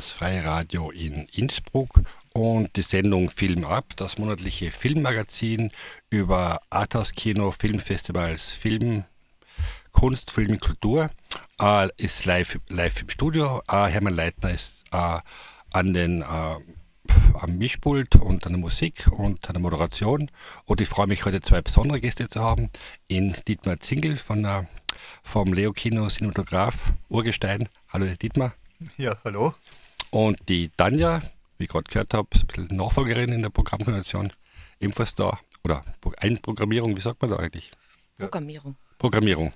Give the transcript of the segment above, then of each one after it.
das Freiradio in Innsbruck und die Sendung Film ab, das monatliche Filmmagazin über Arthouse-Kino, Filmfestivals, Film, Kunst, Film, Kultur. Äh, ist live, live im Studio. Äh, Hermann Leitner ist äh, an den äh, am Mischpult und an der Musik und an der Moderation. Und ich freue mich heute zwei besondere Gäste zu haben. In Dietmar Zingel von der vom Leo Kino Cinematograph Urgestein. Hallo Dietmar. Ja, hallo. Und die Tanja, wie ich gerade gehört habe, ist ein bisschen Nachfolgerin in der Programmkoordination, ebenfalls da. Oder Einprogrammierung, wie sagt man da eigentlich? Programmierung. Programmierung.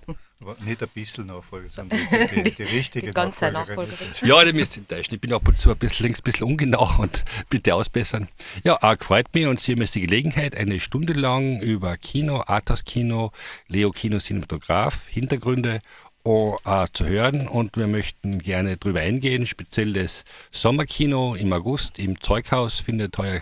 Nicht ein bisschen Nachfolger, sondern die, die, die richtige die ganze Nachfolgerin. Nachfolgerin. Ja, die müssen enttäuscht. Ich bin ab und zu ein bisschen links, ein bisschen ungenau und bitte ausbessern. Ja, auch freut mich und Sie haben jetzt die Gelegenheit, eine Stunde lang über Kino, Arthas Kino, Leo Kino Cinematograph, Hintergründe uh, zu hören und wir möchten gerne drüber eingehen. Speziell das Sommerkino im August im Zeughaus findet heuer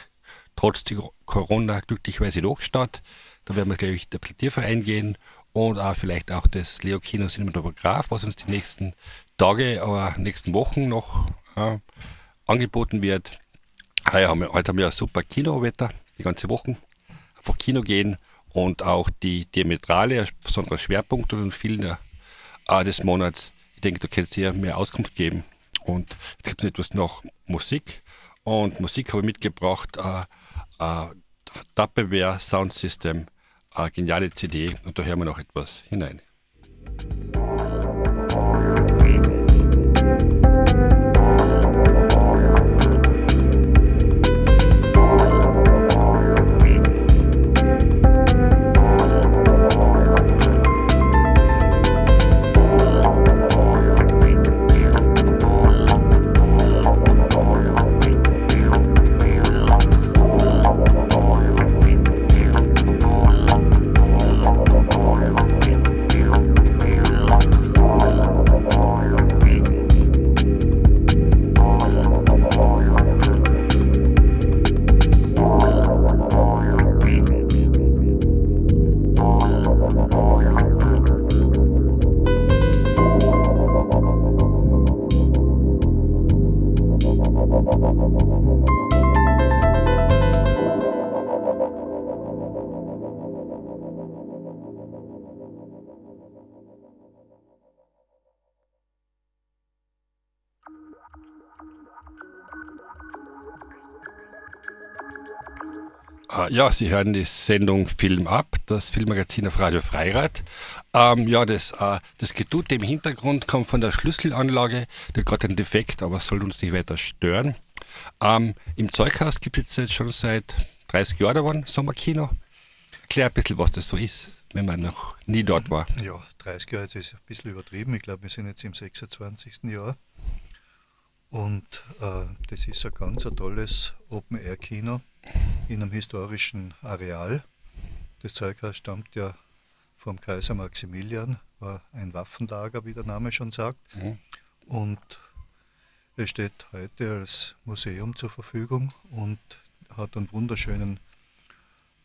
trotz Corona glücklicherweise doch statt. Da werden wir, glaube ich, der Plädierverein gehen und auch vielleicht auch das Leo Kino Cinematograph, was uns die nächsten Tage, aber nächsten Wochen noch äh, angeboten wird. Heute haben, wir, heute haben wir ein super Kinowetter, die ganze Woche. Einfach Kino gehen und auch die Diametrale, ein besonderer Schwerpunkt und vielen äh, des Monats. Ich denke, du kannst hier mehr Auskunft geben. Und es gibt etwas noch Musik. Und Musik habe ich mitgebracht. Äh, äh, Tupperware Sound System eine geniale CD und da hören wir noch etwas hinein. Ja, Sie hören die Sendung Film ab, das Filmmagazin auf Radio Freirad. Ähm, ja, das, äh, das Getute im Hintergrund kommt von der Schlüsselanlage. Die hat gerade einen Defekt, aber es soll uns nicht weiter stören. Ähm, Im Zeughaus gibt es jetzt schon seit 30 Jahren geworden, Sommerkino. Erklär ein bisschen, was das so ist, wenn man noch nie dort war. Ja, 30 Jahre ist ein bisschen übertrieben. Ich glaube, wir sind jetzt im 26. Jahr. Und äh, das ist ein ganz ein tolles Open-Air-Kino in einem historischen Areal. Das Zeughaus stammt ja vom Kaiser Maximilian, war ein Waffenlager, wie der Name schon sagt. Mhm. Und es steht heute als Museum zur Verfügung und hat einen wunderschönen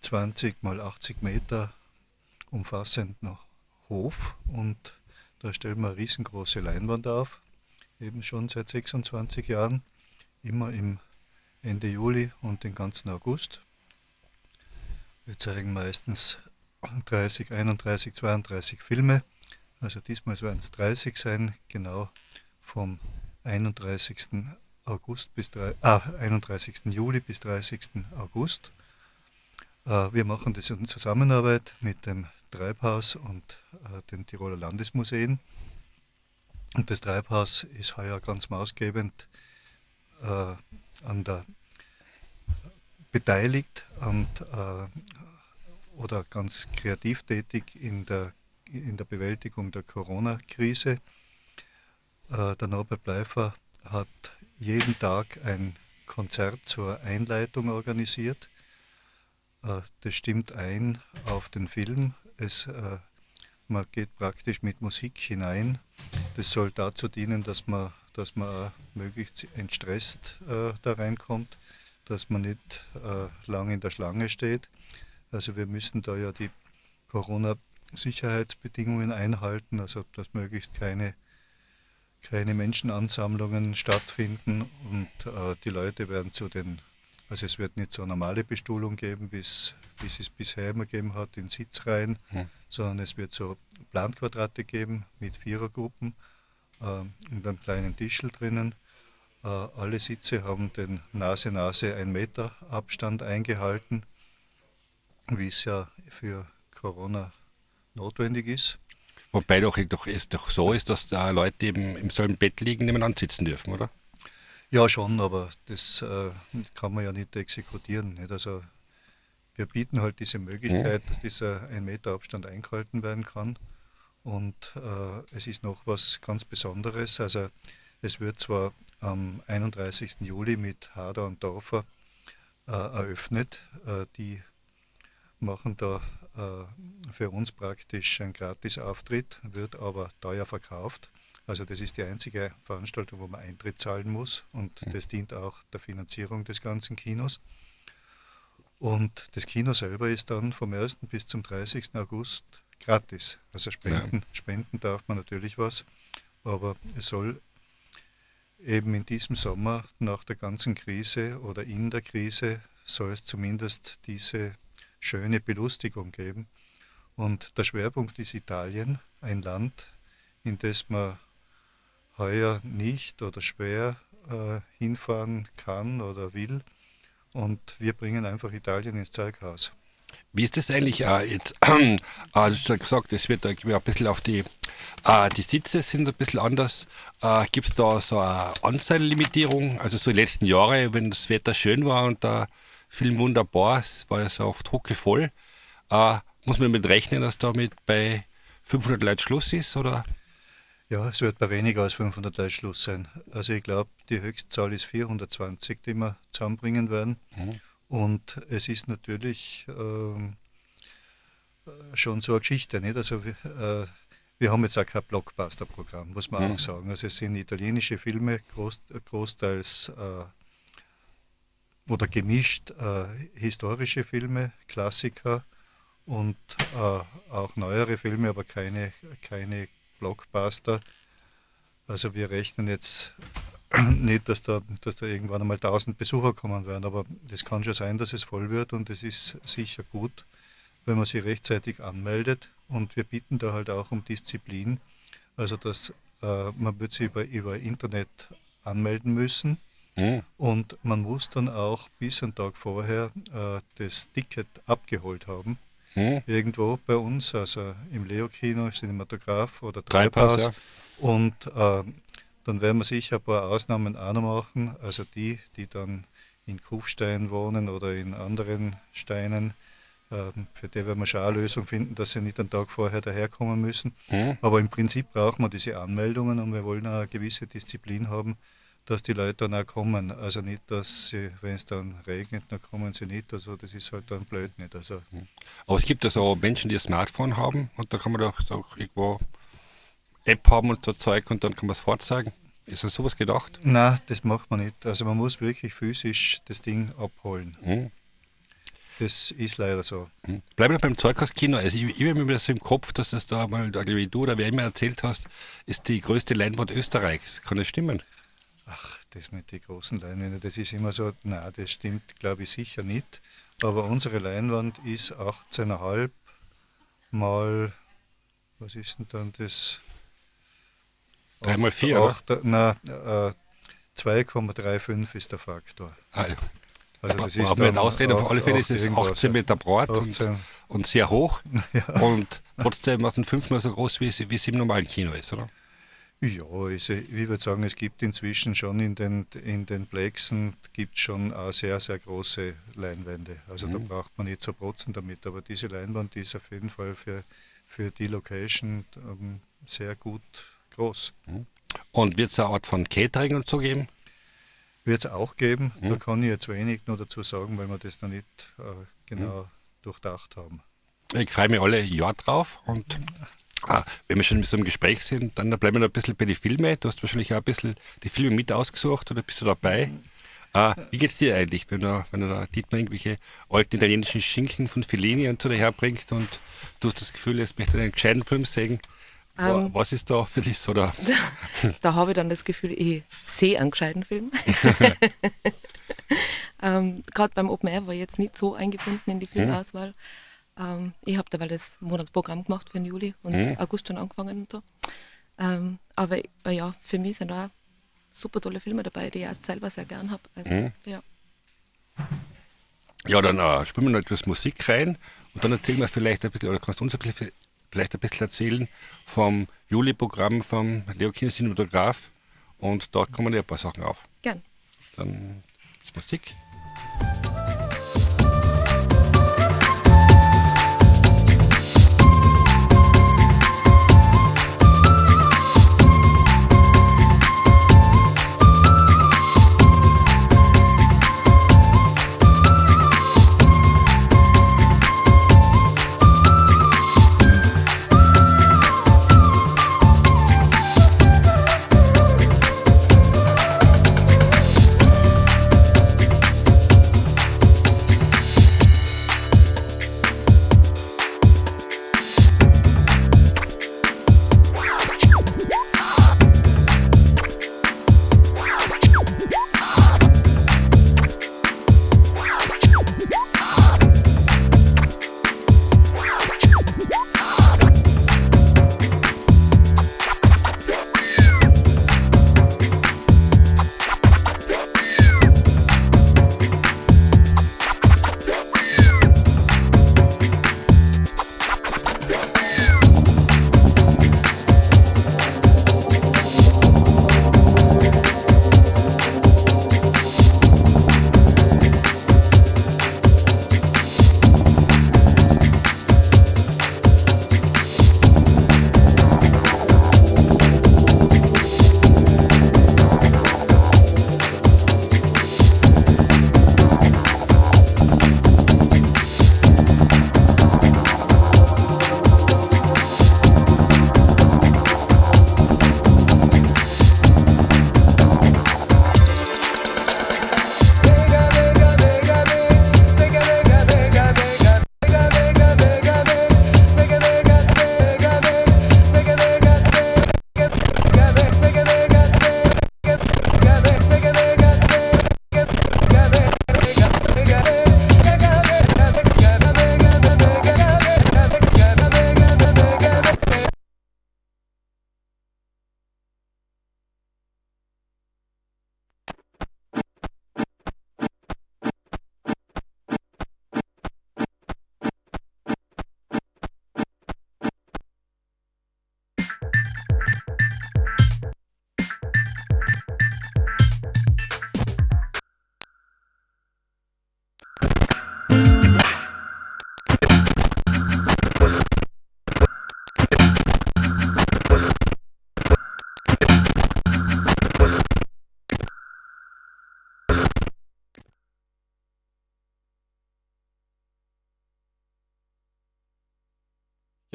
20 mal 80 Meter umfassenden Hof und da stellen wir eine riesengroße Leinwand auf, eben schon seit 26 Jahren, immer im Ende Juli und den ganzen August. Wir zeigen meistens 30, 31, 32 Filme. Also diesmal werden es 30 sein, genau vom 31. August bis ah, 31. Juli bis 30. August. Äh, wir machen das in Zusammenarbeit mit dem Treibhaus und äh, den Tiroler Landesmuseen. Und das Treibhaus ist heuer ganz maßgebend äh, an der beteiligt und, äh, oder ganz kreativ tätig in der, in der Bewältigung der Corona-Krise. Äh, der Norbert Bleifer hat jeden Tag ein Konzert zur Einleitung organisiert. Äh, das stimmt ein auf den Film. Es, äh, man geht praktisch mit Musik hinein. Das soll dazu dienen, dass man, dass man möglichst entstresst äh, da reinkommt dass man nicht äh, lange in der Schlange steht. Also wir müssen da ja die Corona-Sicherheitsbedingungen einhalten, also dass möglichst keine keine Menschenansammlungen stattfinden und äh, die Leute werden zu den, also es wird nicht so eine normale Bestuhlung geben, bis, bis es bisher immer gegeben hat in Sitzreihen, mhm. sondern es wird so Planquadrate geben mit Vierergruppen äh, und einem kleinen Tischel drinnen. Äh, alle Sitze haben den Nase-Nase ein Meter Abstand eingehalten, wie es ja für Corona notwendig ist. Wobei doch, doch, es doch so ist, dass da Leute eben im selben Bett liegen, nebeneinander sitzen dürfen, oder? Ja, schon, aber das äh, kann man ja nicht exekutieren. Nicht? Also wir bieten halt diese Möglichkeit, mhm. dass dieser ein Meter Abstand eingehalten werden kann. Und äh, es ist noch was ganz Besonderes. Also es wird zwar am 31. Juli mit Hader und Dorfer äh, eröffnet. Äh, die machen da äh, für uns praktisch ein Gratis-Auftritt, wird aber teuer verkauft. Also das ist die einzige Veranstaltung, wo man Eintritt zahlen muss und mhm. das dient auch der Finanzierung des ganzen Kinos. Und das Kino selber ist dann vom 1. bis zum 30. August gratis. Also spenden, ja. spenden darf man natürlich was, aber es soll eben in diesem Sommer nach der ganzen Krise oder in der Krise soll es zumindest diese schöne Belustigung geben. Und der Schwerpunkt ist Italien, ein Land, in das man heuer nicht oder schwer äh, hinfahren kann oder will. Und wir bringen einfach Italien ins Zeughaus. Wie ist das eigentlich äh, jetzt? Äh, du hast ja gesagt, es wird ein bisschen auf die, äh, die Sitze sind ein bisschen anders. Äh, Gibt es da so eine Anzahllimitierung? Also so die letzten Jahre, wenn das Wetter schön war und der Film wunderbar, es war ja so oft huckevoll, äh, muss man mit rechnen, dass damit bei 500 Leuten Schluss ist, oder? Ja, es wird bei weniger als 500 Leuten Schluss sein. Also ich glaube, die Höchstzahl ist 420, die wir zusammenbringen werden. Mhm. Und es ist natürlich äh, schon so eine Geschichte. Nicht? Also, äh, wir haben jetzt auch kein Blockbuster-Programm, muss man mhm. auch sagen. Also es sind italienische Filme, groß, großteils äh, oder gemischt äh, historische Filme, Klassiker und äh, auch neuere Filme, aber keine, keine Blockbuster. Also wir rechnen jetzt nicht, dass da, dass da irgendwann einmal 1000 Besucher kommen werden, aber das kann schon sein, dass es voll wird und es ist sicher gut, wenn man sich rechtzeitig anmeldet und wir bieten da halt auch um Disziplin, also dass äh, man wird sich über, über Internet anmelden müssen mhm. und man muss dann auch bis einen Tag vorher äh, das Ticket abgeholt haben. Mhm. Irgendwo bei uns, also im Leo-Kino, Cinematograph oder Treibhaus. Ja. Und äh, dann werden wir sicher ein paar Ausnahmen auch noch machen. Also die, die dann in Kufstein wohnen oder in anderen Steinen, ähm, für die werden wir schon eine Lösung finden, dass sie nicht einen Tag vorher daherkommen müssen. Mhm. Aber im Prinzip brauchen wir diese Anmeldungen und wir wollen auch eine gewisse Disziplin haben, dass die Leute dann auch kommen. Also nicht, dass sie, wenn es dann regnet, dann kommen sie nicht. Also das ist halt dann blöd nicht. Also mhm. Aber es gibt ja so Menschen, die ein Smartphone haben und da kann man doch so irgendwo App haben und so Zeug und dann kann man es vorzeigen. Ist das sowas gedacht? Nein, das macht man nicht. Also man muss wirklich physisch das Ding abholen. Mhm. Das ist leider so. Mhm. Bleiben wir beim Zeughauskino. Also ich, ich habe mir das so im Kopf, dass das da mal, wie du oder wer immer erzählt hast, ist die größte Leinwand Österreichs. Kann das stimmen? Ach, das mit den großen Leinwänden, das ist immer so, nein, das stimmt, glaube ich, sicher nicht. Aber unsere Leinwand ist 18,5 mal, was ist denn dann das? 3 mal 4, oder? Nein, äh, 2,35 ist der Faktor. Ah, ja. Also das ist dann, Ausrede, auf alle Fälle ist es 18 Meter breit und, und, sehr hoch ja. und trotzdem was fünfmal so groß, wie es, wie es im normalen Kino ist, oder? Ja, also ich würde sagen, es gibt inzwischen schon in den, in den Plexen gibt schon auch sehr, sehr große Leinwände. Also mhm. da braucht man nicht so protzen damit, aber diese Leinwand die ist auf jeden Fall für, für die Location ähm, sehr gut groß. Mhm. Und wird es eine Art von Catering und so geben? Wird es auch geben. Mhm. Da kann ich jetzt wenig nur dazu sagen, weil wir das noch nicht äh, genau mhm. durchdacht haben. Ich freue mich alle Jahr drauf und Ah, wenn wir schon mit so einem Gespräch sind, dann bleiben wir noch ein bisschen bei den Filmen. Du hast wahrscheinlich auch ein bisschen die Filme mit ausgesucht oder bist du dabei? Ah, wie geht es dir eigentlich, wenn du, wenn du da Dietmar irgendwelche alten italienischen Schinken von Fellini und so daherbringt und du hast das Gefühl, jetzt möchte einen gescheiten Film sehen? Ähm, Was ist da für dich so da? Da, da habe ich dann das Gefühl, ich sehe einen gescheiten Film. ähm, Gerade beim Open Air war ich jetzt nicht so eingebunden in die Filmauswahl. Ähm, ich habe dabei das Monatsprogramm gemacht für den Juli und mhm. August schon angefangen und so. Ähm, aber äh, ja, für mich sind da super tolle Filme dabei, die ich auch selber sehr gern habe. Also, mhm. ja. ja, dann äh, spielen wir noch etwas Musik rein und dann erzählen wir vielleicht ein bisschen, oder kannst du uns ein bisschen, vielleicht ein bisschen erzählen vom Juli-Programm vom Leo Kino Cinematograph und da kommen ja ein paar Sachen auf. Gern. Dann ist Musik.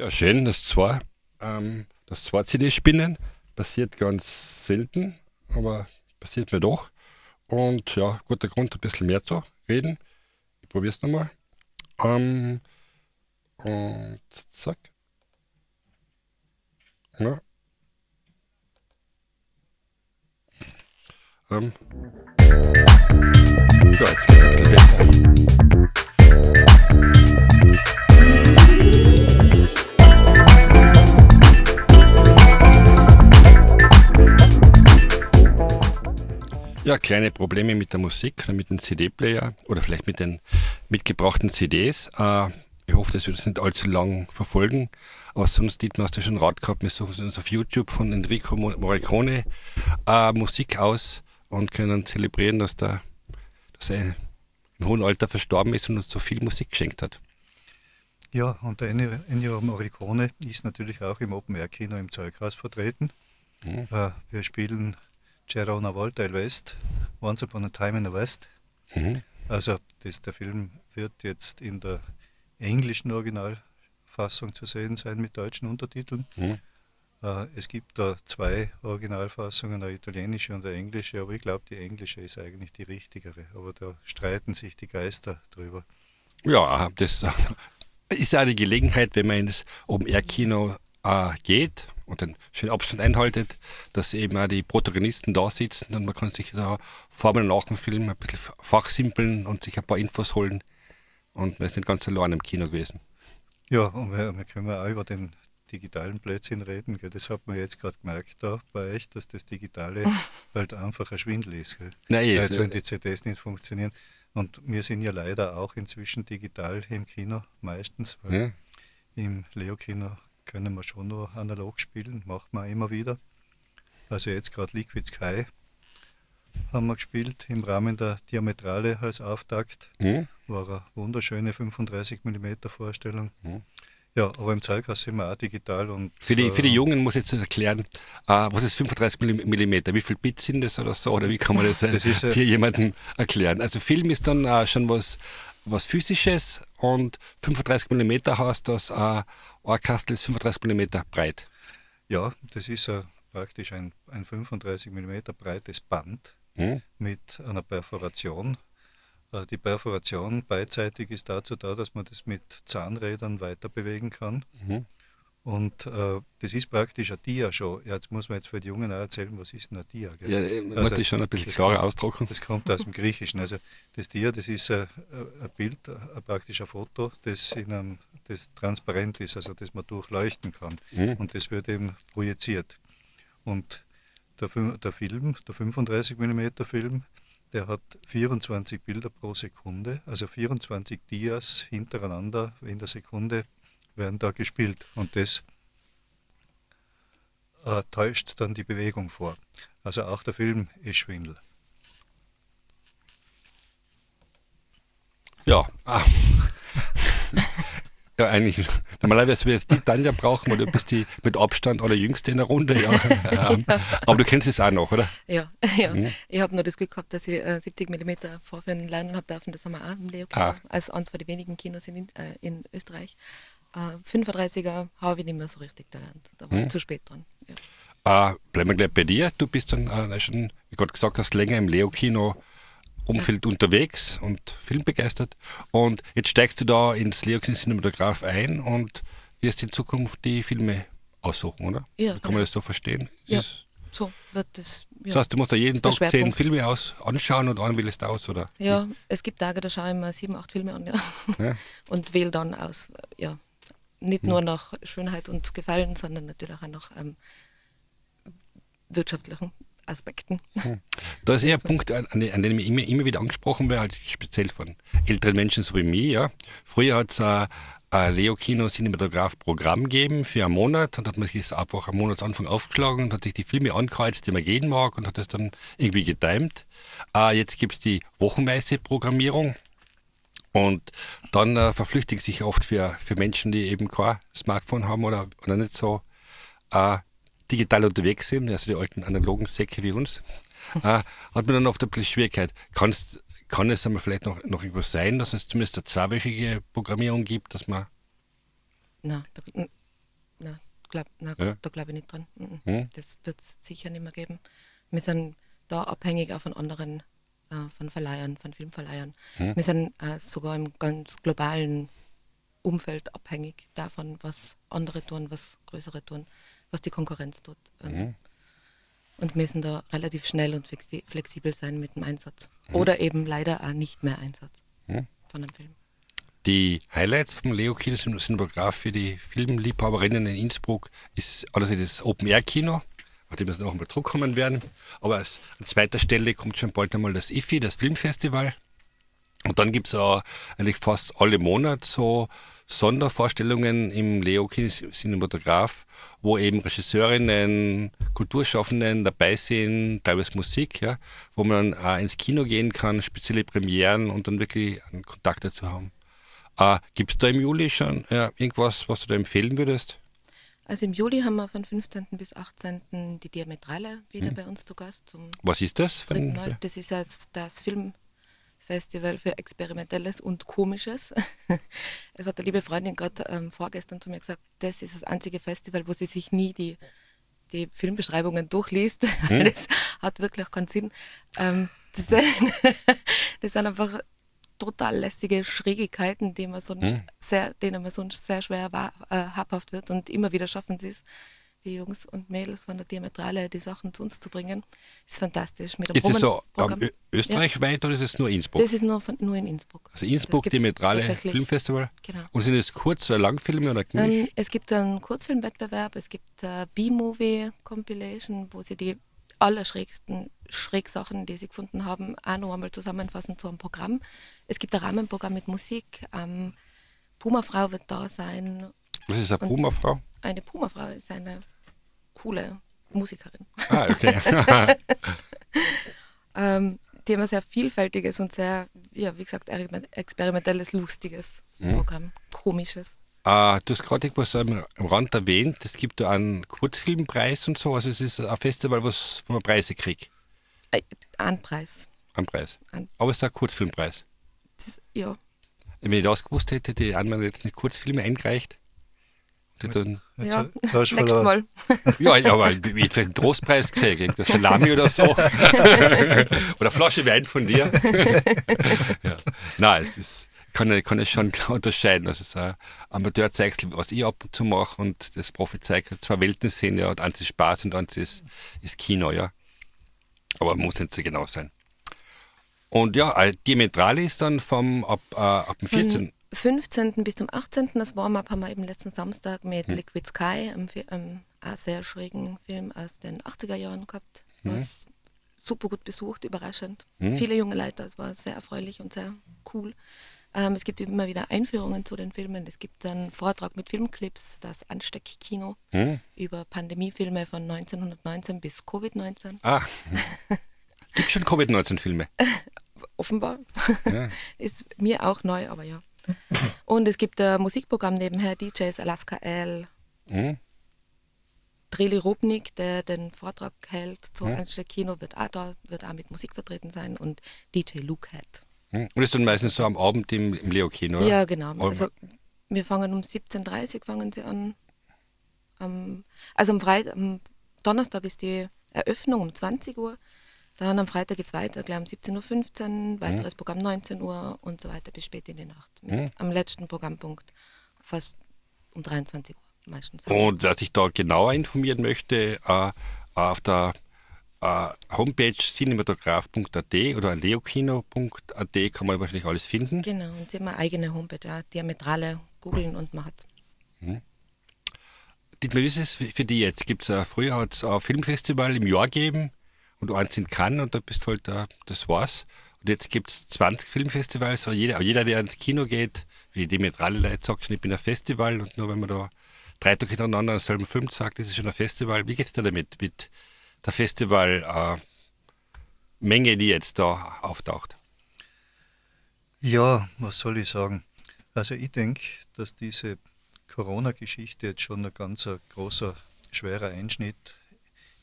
Ja, schön, das zwei, ähm, das zwei CD-Spinnen passiert ganz selten, aber passiert mir doch. Und ja, guter Grund, ein bisschen mehr zu reden. Ich probiere es nochmal. Ähm, und zack. Ja. Ähm. Ja, Ja, kleine Probleme mit der Musik, mit dem CD-Player oder vielleicht mit den mitgebrachten CDs. Äh, ich hoffe, das wird uns nicht allzu lang verfolgen. Aber sonst, Dietmar, hast du schon Rat gehabt, wir suchen uns auf YouTube von Enrico Morricone äh, Musik aus und können zelebrieren, dass, der, dass er im hohen Alter verstorben ist und uns so viel Musik geschenkt hat. Ja, und der Ennio Morricone ist natürlich auch im Open-Air-Kino im Zeughaus vertreten. Mhm. Äh, wir spielen Gerona Volta il West, Once Upon a Time in the West. Mhm. Also das, der Film wird jetzt in der englischen Originalfassung zu sehen sein mit deutschen Untertiteln. Mhm. Äh, es gibt da zwei Originalfassungen, eine italienische und eine englische, aber ich glaube, die englische ist eigentlich die richtigere. Aber da streiten sich die Geister drüber. Ja, das ist die Gelegenheit, wenn man ins Open-Air-Kino äh, geht und den schönen Abstand einhaltet, dass eben auch die Protagonisten da sitzen und man kann sich da vor und nach dem Film ein bisschen fachsimpeln und sich ein paar Infos holen und ist nicht ganz allein im Kino gewesen. Ja, und wir, wir können auch über den digitalen Blödsinn reden. Gell? Das hat man jetzt gerade gemerkt da bei euch, dass das Digitale halt einfach ein Schwindel ist. Gell? Nein, jetzt, wenn die CDs nicht funktionieren. Und wir sind ja leider auch inzwischen digital im Kino meistens, weil ja. im Leo-Kino können wir schon nur analog spielen, macht man immer wieder. Also jetzt gerade Liquid Sky haben wir gespielt im Rahmen der Diametrale als Auftakt. Hm? War eine wunderschöne 35 mm Vorstellung. Mhm. Ja, aber im Zeughaus sind wir auch digital und Für die, für die äh, Jungen muss ich jetzt erklären, äh, was ist 35 mm, wie viel Bit sind das oder so, oder wie kann man das, äh, Das äh, für jemanden erklären? Also Film ist dann äh, schon was, was Physisches und 35 mm heißt, dass äh, ein Kastel ist 35 mm breit. ja, das ist äh, praktisch ein, ein 35 mm breites Band Hm? mit einer Perforation. Äh, Die Perforation beidseitig ist dazu da, dass man das mit Zahnrädern weiter bewegen kann. Mhm. Und äh, das ist praktisch ein Dia schon. Jetzt muss man jetzt für die Jungen auch erzählen, was ist denn ein Dia? Gell? Ja, äh, man Also, muss das schon ein bisschen klarer kommt- ausdrucken. Das kommt aus dem Griechischen. Also das Dia, das ist ein, ein Bild, ein praktisch ein Foto, das, in einem, das transparent ist, also das man durchleuchten kann. Mhm. Und das wird eben projiziert. Und der, der Film, der 35 mm Film, der hat 24 Bilder pro Sekunde, also 24 Dias hintereinander in der Sekunde werden da gespielt. Und das äh, täuscht dann die Bewegung vor. Also auch der Film ist Schwindel. Ja. Ah. Ja, eigentlich. Normalerweise wird die Tanja brauchen, weil du bist die mit Abstand allerjüngste in der Runde. Ja. Aber du kennst es auch noch, oder? Ja, ja. Mhm. ich habe nur das Glück gehabt, dass ich äh, 70 mm vorführen lernen habe dürfen. Das haben wir auch im Leo Kino, Ah. als eines von den wenigen Kinos in, äh, in Österreich. Äh, 35er habe ich nicht mehr so richtig gelernt. Da war ich Mhm. zu spät dran. Ja. Äh, bleiben wir gleich bei dir. Du bist dann äh, schon, wie gerade gesagt hast, länger im Leo-Kino Umfeld unterwegs und filmbegeistert. Und jetzt steigst du da ins Leo-Kino Cinematograph ein und wirst in Zukunft die Filme aussuchen, oder? Ja, Kann man das so verstehen? Ja. Ist- So wird das. Ja. Das heißt, du musst da jeden Tag zehn. Filme aus, anschauen und einen wählst du aus, oder? Ja, es gibt Tage, da schaue ich mir sieben, acht Filme an ja. Ja. und wähle dann aus, ja, Hm. Nicht nur nach Schönheit und Gefallen, sondern natürlich auch nach ähm, wirtschaftlichen Aspekten. Da ist eher ein Punkt, an, an dem ich immer, immer wieder angesprochen werde, halt speziell von älteren Menschen so wie mir. Ja. Früher hat es ein, ein Leo Kino Cinematograph Programm gegeben für einen Monat und hat man sich das einfach am Monatsanfang aufgeschlagen und hat sich die Filme angekreuzt, die man gehen mag und hat das dann irgendwie getimt. Äh, jetzt gibt es die wochenweise Programmierung. Und dann äh, verflüchtigt sich oft für, für Menschen, die eben kein Smartphone haben oder, oder nicht so äh, digital unterwegs sind, also die alten analogen Säcke wie uns, äh, hat man dann oft ein bisschen Schwierigkeit. Kann's, kann es einmal vielleicht noch, noch irgendwas sein, dass es zumindest eine zweiwöchige Programmierung gibt, dass man. Nein, da, nein, glaub, nein, Ja. da glaube ich nicht dran. Mhm. Hm? Das wird es sicher nicht mehr geben. Wir sind da abhängig auch von anderen, äh, von Verleihern, von Filmverleihern. Hm. Wir sind äh, sogar im ganz globalen Umfeld abhängig davon, was andere tun, was größere tun, was die Konkurrenz tut. Mhm. Und müssen da relativ schnell und flexi- flexibel sein mit dem Einsatz. Oder eben leider auch nicht mehr Einsatz Mhm. von einem Film. Die Highlights vom Leo Kino Cinematograph für die Filmliebhaberinnen in Innsbruck ist alles das Open Air Kino, dem wir noch einmal zurückkommen werden. Aber an zweiter Stelle kommt schon bald einmal das IFI, das Filmfestival. Und dann gibt es auch eigentlich fast alle Monate so Sondervorstellungen im Leo Cinematograph, wo eben Regisseurinnen, Kulturschaffenden dabei sind, teilweise Musik, ja, wo man auch ins Kino gehen kann, spezielle Premieren und dann wirklich einen Kontakt dazu haben. Äh, Gibt es da im Juli schon äh, irgendwas, was du da empfehlen würdest? Also im Juli haben wir von 15. bis 18. die Diametrale wieder Hm. bei uns zu Gast Was ist das? Für ein, Mal. Das ist das, das Filmfestival für Experimentelles und Komisches. Es hat eine liebe Freundin gerade ähm, vorgestern zu mir gesagt, das ist das einzige Festival, wo sie sich nie die, die Filmbeschreibungen durchliest. Das hat wirklich keinen Sinn. Ähm, das, das sind einfach total lästige Schrägigkeiten, die man sonst Hm. sehr, denen man sonst sehr schwer wahr, äh, habhaft wird und immer wieder schaffen sie es, die Jungs und Mädels von der Diametrale die Sachen zu uns zu bringen. Ist fantastisch. Mit ist es so um, österreichweit ja. oder ist es nur Innsbruck? Das ist nur, von, nur in Innsbruck. Also Innsbruck, Diametrale Filmfestival? Genau. Und sind es Kurz- oder Langfilme oder ähm, Es gibt einen Kurzfilmwettbewerb, es gibt eine B-Movie Compilation, wo sie die allerschrägsten Schrägsachen, die sie gefunden haben, auch noch einmal zusammenfassen zu einem Programm. Es gibt ein Rahmenprogramm mit Musik. Ähm, Puma-Frau wird da sein. Was ist eine Puma-Frau? Eine Puma-Frau ist eine coole Musikerin. Ah, okay. ähm, die haben ein sehr vielfältiges und sehr, ja, wie gesagt, experimentelles, lustiges mhm. Programm, komisches. Uh, du hast gerade etwas am, am Rand erwähnt, es gibt da einen Kurzfilmpreis und so, also es ist ein Festival, was, wo man Preise kriegt. Äh, ein Preis. Ein Preis. Ein Aber es ist ein Kurzfilmpreis. Das, ja. Wenn ich das gewusst hätte, hätte ich einmal jetzt eine Kurzfilme eingereicht. Dann ja, nächstes Mal. Ja, aber wie ich einen Trostpreis kriege, das Salami oder so. oder Flasche Wein von dir. ja. Nein, es ist, kann ich, kann ich schon unterscheiden. Also es ein Amateurzeigel, was ich ab und zu mache und das Profi-Zeigel, zwei Welten sind ja, und eins ist Spaß und eins ist, ist Kino, ja. Aber muss nicht so genau sein. Und ja, äh, Diametral ist dann vom ab, äh, ab dem 14. 15. bis zum 18. Das Warm-up haben wir eben letzten Samstag mit hm. Liquid Sky, einem, einem auch sehr schrägen Film aus den 80er Jahren gehabt. Hm. Was super gut besucht, überraschend. Hm. Viele junge Leute, es war sehr erfreulich und sehr cool. Ähm, es gibt immer wieder Einführungen zu den Filmen. Es gibt einen Vortrag mit Filmclips, das Ansteckkino hm. über Pandemiefilme von 1919 bis Covid-19. Ah, gibt schon Covid-19-Filme? Offenbar. Ja. Ist mir auch neu, aber ja. Und es gibt ein Musikprogramm nebenher, DJs Alaska L. Mhm. Dreli Rubnik, der den Vortrag hält zu mhm. Kino, wird auch da, wird auch mit Musik vertreten sein und DJ Luke Head. Mhm. Und ist dann meistens so am Abend im, im Leo Kino? Oder? Ja, genau. Also wir fangen um 17.30 Uhr fangen sie an. Um, also am, Freit am Donnerstag ist die Eröffnung um 20 Uhr dann am Freitag geht es weiter, gleich um 17.15 Uhr, weiteres mhm. Programm 19 Uhr und so weiter bis spät in die Nacht. Mit, mhm. Am letzten Programmpunkt fast um 23 Uhr meistens. Und wer sich da genauer informieren möchte, äh, auf der Homepage cinematograph.at oder leokino.at kann man wahrscheinlich alles finden. Genau, und sie haben eine eigene Homepage, ja, Diametrale googeln und man hat. Mhm. Dietmar, wie ist es für die jetzt? Gibt es früher hat es ein Filmfestival im Jahr gegeben? und eins in Cannes und da bist du halt da, das war's. Und jetzt gibt es 20 Filmfestivals, oder jeder, jeder, der ins Kino geht, wie die mit alle Leute sagt, ich bin ein Festival und nur wenn man da drei Tage hintereinander denselben Film sagt, das ist schon ein Festival. Wie geht es dir damit, mit der Festivalmenge, äh, die jetzt da auftaucht? Ja, was soll ich sagen? Also ich denke, dass diese Corona-Geschichte jetzt schon ein ganz großer, schwerer Einschnitt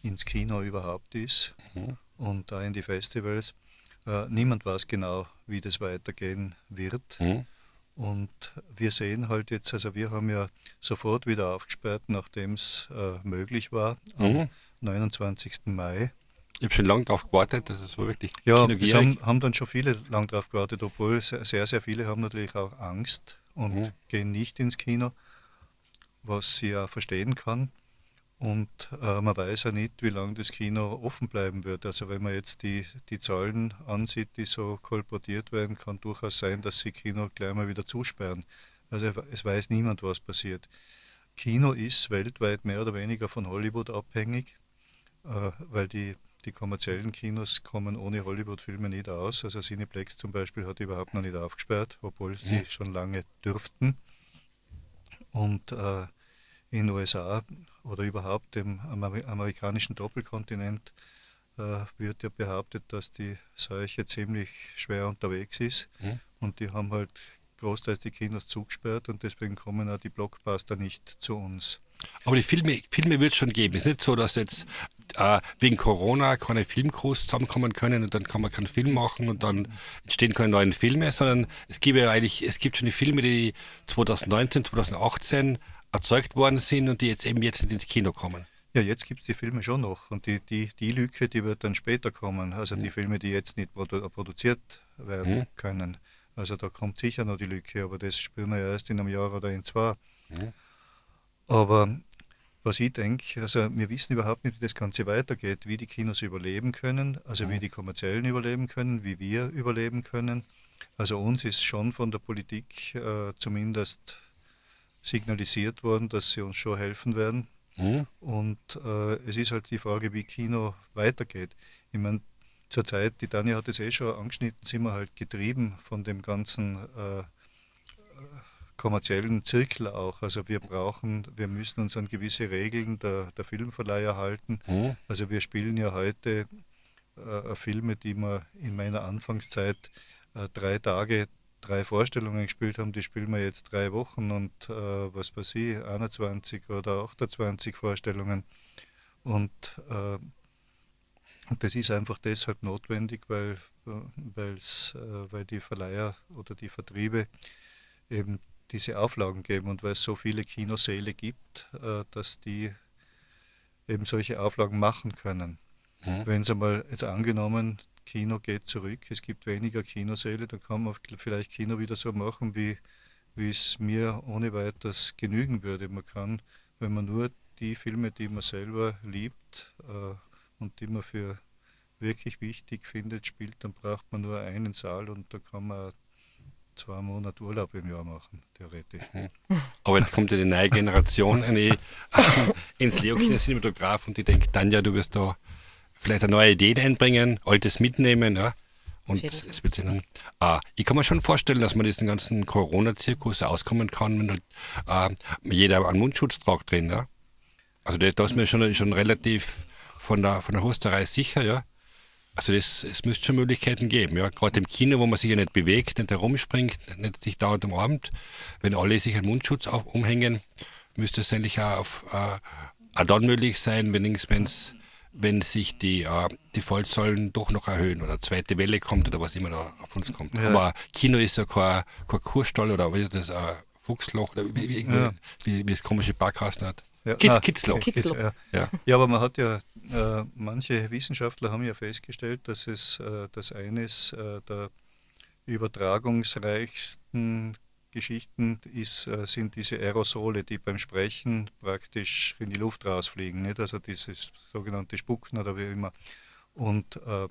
ins Kino überhaupt ist mhm. und da in die Festivals. Äh, niemand weiß genau, wie das weitergehen wird. Mhm. Und wir sehen halt jetzt, also wir haben ja sofort wieder aufgesperrt, nachdem es äh, möglich war, mhm. 29. Mai. Ich habe schon lange darauf gewartet, das ist wirklich Ja, es haben, haben, dann schon viele lange darauf gewartet, obwohl sehr, sehr viele haben natürlich auch Angst und mhm. gehen nicht ins Kino, was sie ja verstehen kann. Und äh, man weiß ja nicht, wie lange das Kino offen bleiben wird. Also wenn man jetzt die, die Zahlen ansieht, die so kolportiert werden, kann durchaus sein, dass sie Kino gleich mal wieder zusperren. Also es weiß niemand, was passiert. Kino ist weltweit mehr oder weniger von Hollywood abhängig, weil die, die kommerziellen Kinos kommen ohne Hollywood-Filme nicht aus. Also Cineplex zum Beispiel hat überhaupt noch nicht aufgesperrt, obwohl sie schon lange dürften. Und äh, in den USA oder überhaupt im amerikanischen Doppelkontinent äh, wird ja behauptet, dass die Seuche ziemlich schwer unterwegs ist. Mhm. Und die haben halt großteils die Kinos zugesperrt und deswegen kommen auch die Blockbuster nicht zu uns. Aber die Filme, Filme wird es schon geben. Es ist nicht so, dass jetzt äh, wegen Corona keine Filmcrews zusammenkommen können und dann kann man keinen Film machen und dann entstehen keine neuen Filme, sondern es gibt ja eigentlich, es gibt schon die Filme, die 2019, 2018 erzeugt worden sind und die jetzt eben jetzt nicht ins Kino kommen. Ja, jetzt gibt es die Filme schon noch und die, die, die Lücke, die wird dann später kommen. Also mhm. die Filme, die jetzt nicht produ produziert werden mhm. können. Also da kommt sicher noch die Lücke, aber das spüren wir ja erst in einem Jahr oder in zwei. Mhm. Aber was ich denke, also wir wissen überhaupt nicht, wie das Ganze weitergeht, wie die Kinos überleben können, also Mhm. wie die kommerziellen überleben können, wie wir überleben können. Also uns ist schon von der Politik äh, zumindest signalisiert worden, dass sie uns schon helfen werden. Mhm. Und äh, es ist halt die Frage, wie Kino weitergeht. Ich meine, zurzeit, die Tanja hat es eh schon angeschnitten, sind wir halt getrieben von dem ganzen äh, kommerziellen Zirkel auch. Also wir brauchen, wir müssen uns an gewisse Regeln der, der Filmverleiher halten. Mhm. Also wir spielen ja heute äh, Filme, die wir in meiner Anfangszeit äh, drei Tage, drei Vorstellungen gespielt haben, die spielen wir jetzt drei Wochen und äh, was weiß ich, 21 oder 28 Vorstellungen. Und äh, und das ist einfach deshalb notwendig, weil, äh, weil's, äh, weil die Verleiher oder die Vertriebe eben diese Auflagen geben und weil es so viele Kinosäle gibt, äh, dass die eben solche Auflagen machen können. Mhm. Wenn es einmal jetzt angenommen, Kino geht zurück, es gibt weniger Kinosäle, dann kann man vielleicht Kino wieder so machen, wie, wie es mir ohne weiteres genügen würde. Man kann, wenn man nur die Filme, die man selber liebt und die man für wirklich wichtig findet, spielt, dann braucht man nur einen Saal und da kann man zwei Monate Urlaub im Jahr machen, theoretisch. Aber jetzt kommt ja die neue Generation eine, ins Leo-Kino Cinematograph und ich denke, Tanja, du wirst da vielleicht eine neue Idee einbringen, altes mitnehmen, ja. Und es wird dann, ah, ich kann mir schon vorstellen, dass man diesen ganzen Corona-Zirkus auskommen kann, wenn halt, äh, jeder einen Mundschutz tragt drin, ja. Also da da ist mir schon, schon relativ von der, von der Hosterei sicher, ja. Also das, es müsste schon Möglichkeiten geben, ja. Gerade im Kino, wo man sich ja nicht bewegt, nicht herumspringt, nicht sich dauernd umarmt, wenn alle sich einen Mundschutz auf, umhängen, müsste es eigentlich auch, auf, äh, auch dann möglich sein, wenn es wenn sich die, äh, die Fallzahlen doch noch erhöhen oder zweite Welle kommt oder was immer da auf uns kommt. Ja. Aber Kino ist ja kein, kein Kurstall oder das, ein Fuchsloch oder wie, wie, Ja. wie, wie das komische Parkhaus hat. Ja, Kitz, ah, Kitzloch. Kitz- Kitzloch. Ja. Ja. ja, aber man hat ja, äh, manche Wissenschaftler haben ja festgestellt, dass es äh, dass eines äh, der übertragungsreichsten Geschichten ist, äh, sind diese Aerosole, die beim Sprechen praktisch in die Luft rausfliegen, nicht? also dieses sogenannte Spucken oder wie immer. Und äh,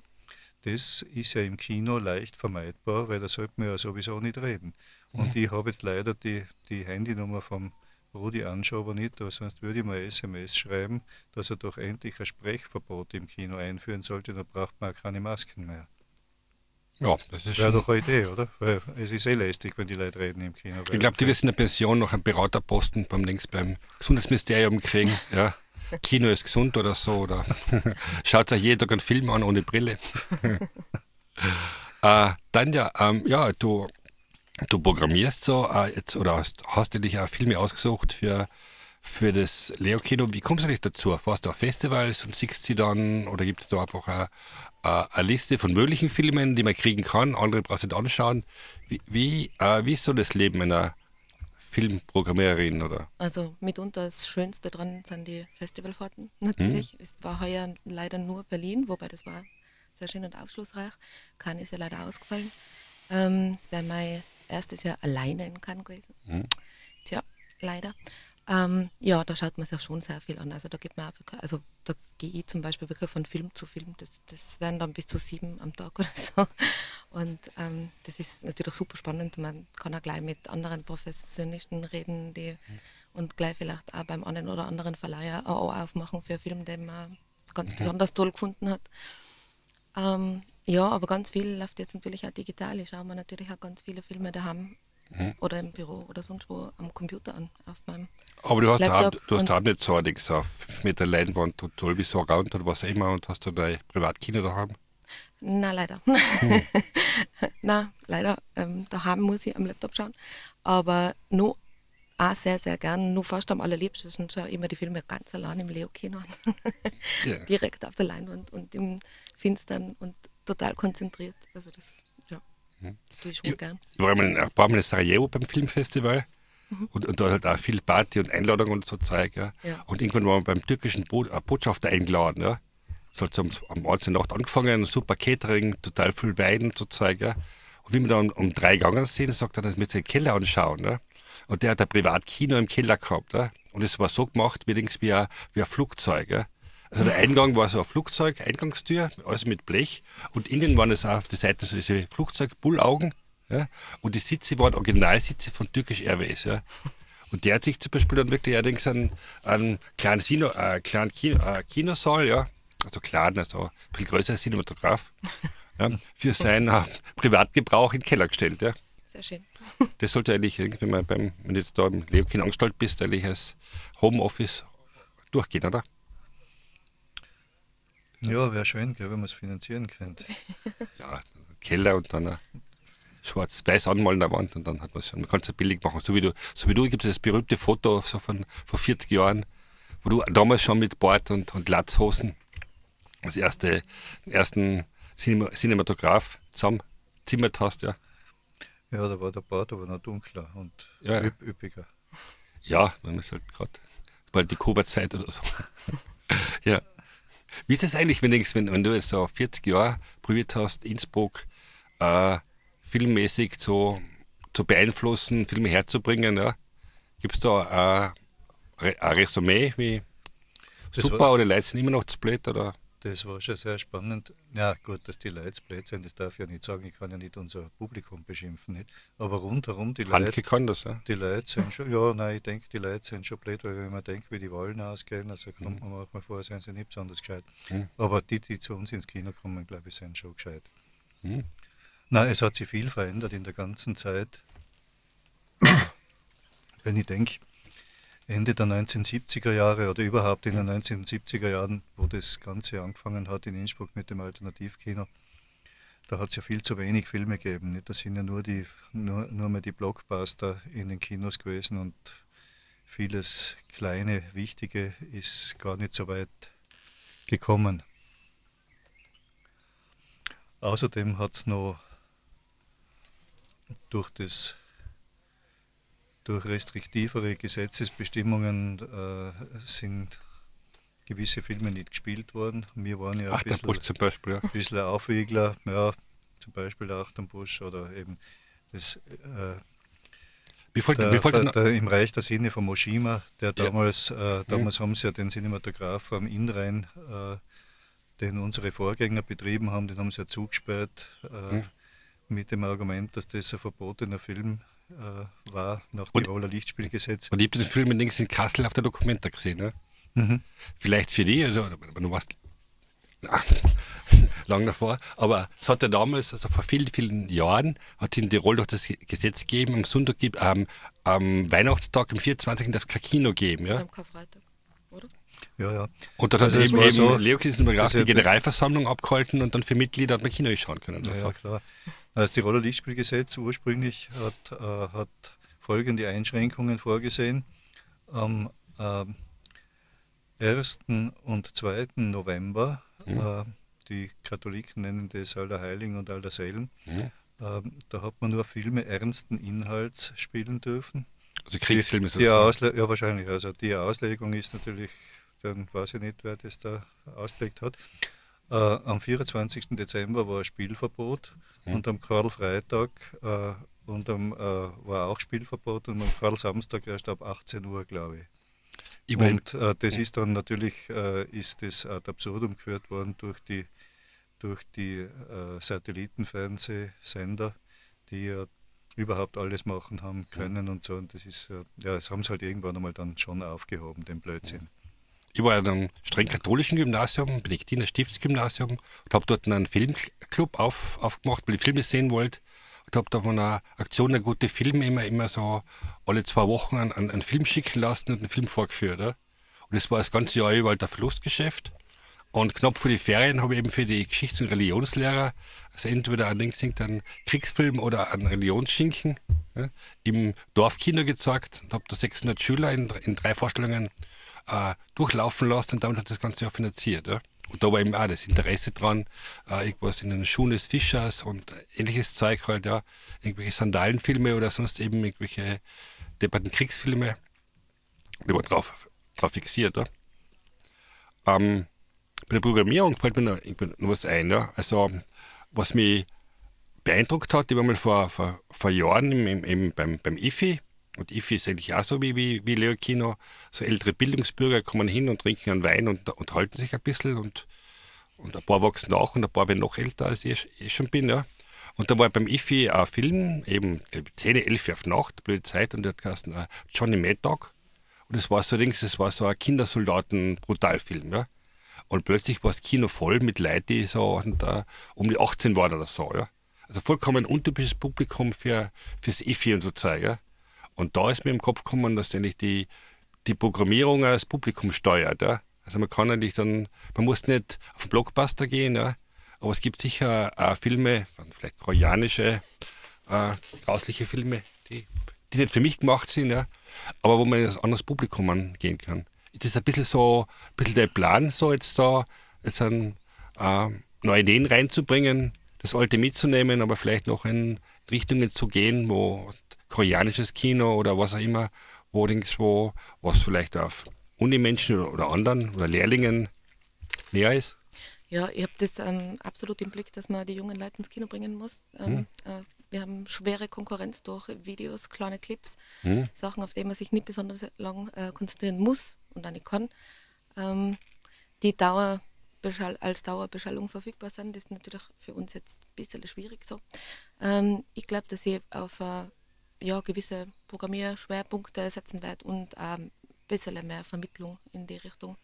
das ist ja im Kino leicht vermeidbar, weil da sollte man ja sowieso nicht reden. Und ich habe jetzt leider die, die Handynummer vom Rudi Anschober nicht, aber sonst würde ich mal SMS schreiben, dass er doch endlich ein Sprechverbot im Kino einführen sollte, dann braucht man auch keine Masken mehr. Ja, das ist Wäre doch eine Idee, oder? Weil es ist eh lästig, wenn die Leute reden im Kino. Ich glaube, die wirst in der Pension noch einen Beraterposten beim links beim Gesundheitsministerium kriegen. Ja. Kino ist gesund oder so. Oder schaut euch jeden Tag einen Film an ohne Brille. äh, dann ja, ähm, ja, du, du programmierst so äh, jetzt oder hast, hast du dich auch Filme ausgesucht für, für das Leo-Kino. Wie kommst du eigentlich dazu? Warst du auf Festivals und siehst sie dann oder gibt es da einfach eine, äh, eine Liste von möglichen Filmen, die man kriegen kann? Andere brauchst du nicht anschauen. Wie, wie, äh, wie ist so das Leben einer Filmprogrammiererin oder? Also mitunter das Schönste dran sind die Festivalfahrten natürlich. Mhm. Es war heuer leider nur Berlin, wobei das war sehr schön und aufschlussreich. Cannes ist ja leider ausgefallen. Ähm, Es wäre mein erstes Jahr alleine in Cannes gewesen. Mhm. Tja, leider. Ähm, ja, da schaut man sich schon sehr viel an. Also da gibt man auch wirklich, also da gehe ich zum Beispiel wirklich von Film zu Film. Das, das werden dann bis zu sieben am Tag oder so. Und ähm, das ist natürlich super spannend. Man kann auch gleich mit anderen Professionisten reden, die und gleich vielleicht auch beim einen oder anderen Verleiher Ohr aufmachen für einen Film, den man ganz besonders toll gefunden hat. Ähm, ja, aber ganz viel läuft jetzt natürlich auch digital. Ich schaue mir natürlich auch ganz viele Filme daheim oder im Büro oder sonst wo am Computer an, auf meinem Aber du hast, auch, Laptop du hast und- auch nicht so nichts auf 5 Meter Leinwand und Dolby Surround oder was auch immer und hast du dein Privatkino daheim. Na, leider. Hm. Na, leider. Ähm, daheim muss ich am Laptop schauen. Aber nur auch sehr, sehr gern, nur fast am allerliebsten schaue ich immer die Filme ganz allein im Leo-Kino an. Ja. Direkt auf der Leinwand und im Finstern und total konzentriert. Also das, ja, das tue ich schon. Ich, gern. ich war ein paar Mal in Sarajevo beim Filmfestival und, und da halt auch viel Party und Einladung und so Zeug. Ja. Ja. Und irgendwann waren wir beim türkischen Bo äh, Botschafter eingeladen. Ja. Das hat so um, um 18 Nacht angefangen, super Catering, total viel Wein und so Zeug. Ja. Und wie wir dann um drei gegangen sind, sagt er, dass wir uns den Keller anschauen. Ja. Und der hat ein Privatkino im Keller gehabt. Ja. Und es war so gemacht, wie, links wie, ein, wie ein Flugzeug. Ja. Also der Eingang war so ein Flugzeug, Eingangstür, also mit Blech. Und innen waren es auf der Seite so diese Flugzeugbullaugen. Ja. Und die Sitze waren Originalsitze von Turkish Airways. Ja. Und der hat sich zum Beispiel dann wirklich allerdings einen, einen kleinen, Sino, äh, kleinen Kino, äh, Kinosaal, ja, also klein, also ein bisschen größer als Cinematograph, ja, für seinen äh, Privatgebrauch in den Keller gestellt. Ja. Sehr schön. Das sollte eigentlich, wenn, man beim, wenn du jetzt da im Leokin angestellt bist, eigentlich als Homeoffice durchgehen, oder? Ja, wäre schön, gell, wenn man es finanzieren könnte. Ja, Keller und dann ein schwarz-weiß anmalen an der Wand und dann hat man es schon. Man kann es ja billig machen. So wie du, so wie du gibt es das berühmte Foto so von vor 40 Jahren, wo du damals schon mit Bart und, und Latzhosen das erste, den ersten Cinema, Cinematograph zusammenzimmert hast, ja. Ja, da war der Bart aber noch dunkler und Ja. üpp, üppiger. Ja, man ist halt gerade bald die Kuba-Zeit oder so. ja. Wie ist das eigentlich, wenn, du wenn, wenn du jetzt so 40 Jahre probiert hast, Innsbruck äh, filmmäßig zu, zu beeinflussen, Filme herzubringen, ja? Gibt es da äh, ein Resümee, wie Das super war- oder Leute sind immer noch zu blöd? Oder? Das war schon sehr spannend. Ja, gut, dass die Leute blöd sind, das darf ich ja nicht sagen. Ich kann ja nicht unser Publikum beschimpfen. Nicht? Aber rundherum, die Handke Leute, kann das, ja. die Leute sind schon, ja, nein, ich denke, die Leute sind schon blöd, weil wenn man denkt, wie die Wahlen ausgehen, also kommt man manchmal vor, sind sie nicht besonders gescheit. Mhm. Aber die, die zu uns ins Kino kommen, glaube ich, sind schon gescheit. Mhm. Nein, es hat sich viel verändert in der ganzen Zeit. Wenn ich denke, Ende der 1970er Jahre oder überhaupt in den 1970er Jahren, wo das Ganze angefangen hat in Innsbruck mit dem Alternativkino, da hat es ja viel zu wenig Filme gegeben. Da sind ja nur, die, nur, nur mehr die Blockbuster in den Kinos gewesen und vieles kleine, wichtige ist gar nicht so weit gekommen. Außerdem hat es noch durch das durch restriktivere Gesetzesbestimmungen äh, sind gewisse Filme nicht gespielt worden. Wir waren ja ein Ach, bisschen, Busch zum Beispiel, ja. ein bisschen Aufwiegler, ja, zum Beispiel der Achterbusch oder eben das, äh, Wie folgt, der, folgt der, der, im Reich der Sinne von Moshima, der Ja. damals, äh, damals haben sie ja den Cinematograph am Innrhein, äh, den unsere Vorgänger betrieben haben, den haben sie ja zugesperrt äh, Mhm. mit dem Argument, dass das ein verbotener Film äh, war nach Und- Tiroler Lichtspielgesetz. Und ich habe den Film links in Kassel auf der Dokumenta gesehen. Ne? Mhm. Vielleicht für die, also, aber du warst na, lang davor, aber es hat ja damals, also vor vielen, vielen Jahren, hat es in Tirol doch das Gesetz gegeben, am Sonntag gibt, am, am Weihnachtstag, am 24. das kein Kino geben. Ja? Am Karfreitag, oder? Ja, ja. Und dann Also hat eben, eben so, Leokis Cinematograph dass die er- Generalversammlung abgehalten und dann für Mitglieder hat man Kino schauen können. Ja, Also, ja, klar. Das Tiroler Lichtspielgesetz ursprünglich hat, äh, hat folgende Einschränkungen vorgesehen. Am ähm, 1. und 2. November, äh, die Katholiken nennen das Allerheiligen und Allerseelen, Mhm. ähm, da hat man nur Filme ernsten Inhalts spielen dürfen. also Kriegsfilme Die, die sozusagen. Ausle ja, wahrscheinlich. Also die Auslegung ist natürlich, dann weiß ich nicht, wer das da ausgelegt hat. Äh, am 24. Dezember war Spielverbot Mhm. und am Karl-Freitag äh, und am, äh, war auch Spielverbot und am Karl-Samstag erst ab 18 Uhr, glaube ich. Ich mein, Und äh, das ist dann natürlich äh, ist das ad absurdum geführt worden durch die, durch die äh, Satellitenfernsehsender, die ja überhaupt alles machen haben können und so. Und das ist, ja, das haben sie halt irgendwann einmal dann schon aufgehoben, den Blödsinn. Ich war in einem streng katholischen Gymnasium, Benediktiner Stiftsgymnasium und habe dort einen Filmclub auf, aufgemacht, weil ich Filme sehen wollte. Und habe da von einer Aktion der gute Filme immer, immer so alle zwei Wochen einen, einen, Film schicken lassen und einen Film vorgeführt. Ja. Und das war das ganze Jahr über halt ein Verlustgeschäft. Und knapp vor die Ferien habe ich eben für die Geschichts- und Religionslehrer also entweder einen, einen Kriegsfilm oder einen Religionsschinken ja, im Dorfkino gezeigt und habe da 600 Schüler in, in drei Vorstellungen äh, durchlaufen lassen und damit hat das Ganze auch finanziert. Ja. Und da war eben auch das Interesse dran, äh, irgendwas in den Schuhen des Fischers und ähnliches Zeug halt, ja, irgendwelche Sandalenfilme oder sonst eben irgendwelche depperten Kriegsfilme. Die war drauf, drauf fixiert. Ja. Ähm, bei der Programmierung fällt mir noch, noch was ein. Ja. Also, was mich beeindruckt hat, ich war mal vor, vor, vor Jahren im, im, im, beim, beim IFI Und IFI ist eigentlich auch so wie, wie, wie Leo Kino. So ältere Bildungsbürger kommen hin und trinken einen Wein und, halten sich ein bisschen und, und ein paar wachsen nach und ein paar werden noch älter, als ich, ich schon bin. Ja. Und da war beim IFI ein Film, eben 10, 11 Uhr auf Nacht, blöde Zeit, und der hat geheißen uh, Johnny Mad Dog. Und das war so Dings, das war so ein Kindersoldaten-Brutalfilm. Ja. Und plötzlich war das Kino voll mit Leuten, die so und, uh, um die 18 waren oder so. Ja. Also vollkommen untypisches Publikum für, fürs IFI und so Zeug. Ja. Und da ist mir im Kopf gekommen, dass eigentlich die, die Programmierung als Publikum steuert. Ja. Also man kann eigentlich dann, man muss nicht auf den Blockbuster gehen, ja. Aber es gibt sicher äh, Filme, vielleicht koreanische, äh, grausliche Filme, die, die nicht für mich gemacht sind, ja. Aber wo man ein anderes Publikum angehen kann. Ist das ein bisschen so, ein bisschen der Plan, so jetzt da, jetzt ein, äh, neue Ideen reinzubringen, das Alte mitzunehmen, aber vielleicht noch in Richtungen zu gehen, wo koreanisches Kino oder was auch immer, wo wo was vielleicht auf Unimenschen oder, anderen oder Lehrlingen näher ist? Ja, ich habe das ähm, absolut im Blick, dass man die jungen Leute ins Kino bringen muss. Ähm, hm. äh, wir haben schwere Konkurrenz durch Videos, kleine Clips, hm. Sachen, auf die man sich nicht besonders lang äh, konzentrieren muss und auch nicht kann. Ähm, die Dauer als Dauerbeschallung verfügbar sind. Das ist natürlich für uns jetzt ein bisschen schwierig so. Ähm, ich glaube, dass ich auf äh, ja, gewisse Programmierschwerpunkte setzen werde und ähm, ein bisschen mehr Vermittlung in die Richtung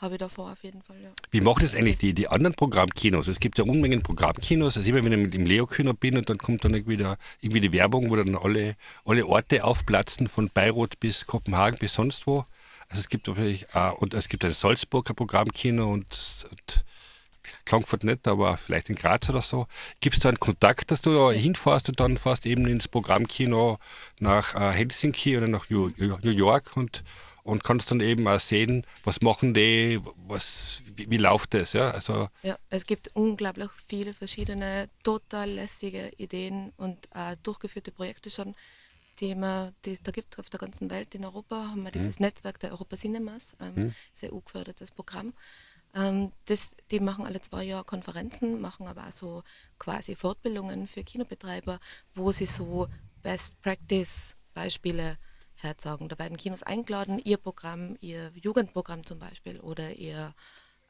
habe ich davor auf jeden Fall. Ja. Wie machen das eigentlich die, die anderen Programmkinos? Es gibt ja Unmengen Programmkinos. Also immer wenn ich mit dem Leo-Kino bin und dann kommt dann irgendwie, da, irgendwie die Werbung, wo dann alle, alle Orte aufplatzen, von Bayreuth bis Kopenhagen bis sonst wo. Also es gibt natürlich, äh, und es gibt ein Salzburger Programmkino und, und Frankfurt nicht, aber vielleicht in Graz oder so. Gibt es da einen Kontakt, dass du da hinfährst und dann fährst eben ins Programmkino nach äh, Helsinki oder nach New, New York und, und kannst dann eben auch sehen, was machen die, was, wie, wie läuft das, ja? Also ja, es gibt unglaublich viele verschiedene, total lässige Ideen und äh, durchgeführte Projekte schon die, man, die es da gibt auf der ganzen Welt. In Europa haben wir dieses mhm. Netzwerk der Europa Cinemas, ähm, mhm. sehr EU-gefördertes Programm. Ähm, das, die machen alle zwei Jahre Konferenzen, machen aber auch so quasi Fortbildungen für Kinobetreiber, wo sie so Best Practice Beispiele herzeigen. Da werden Kinos eingeladen, ihr Programm, ihr Jugendprogramm zum Beispiel oder ihr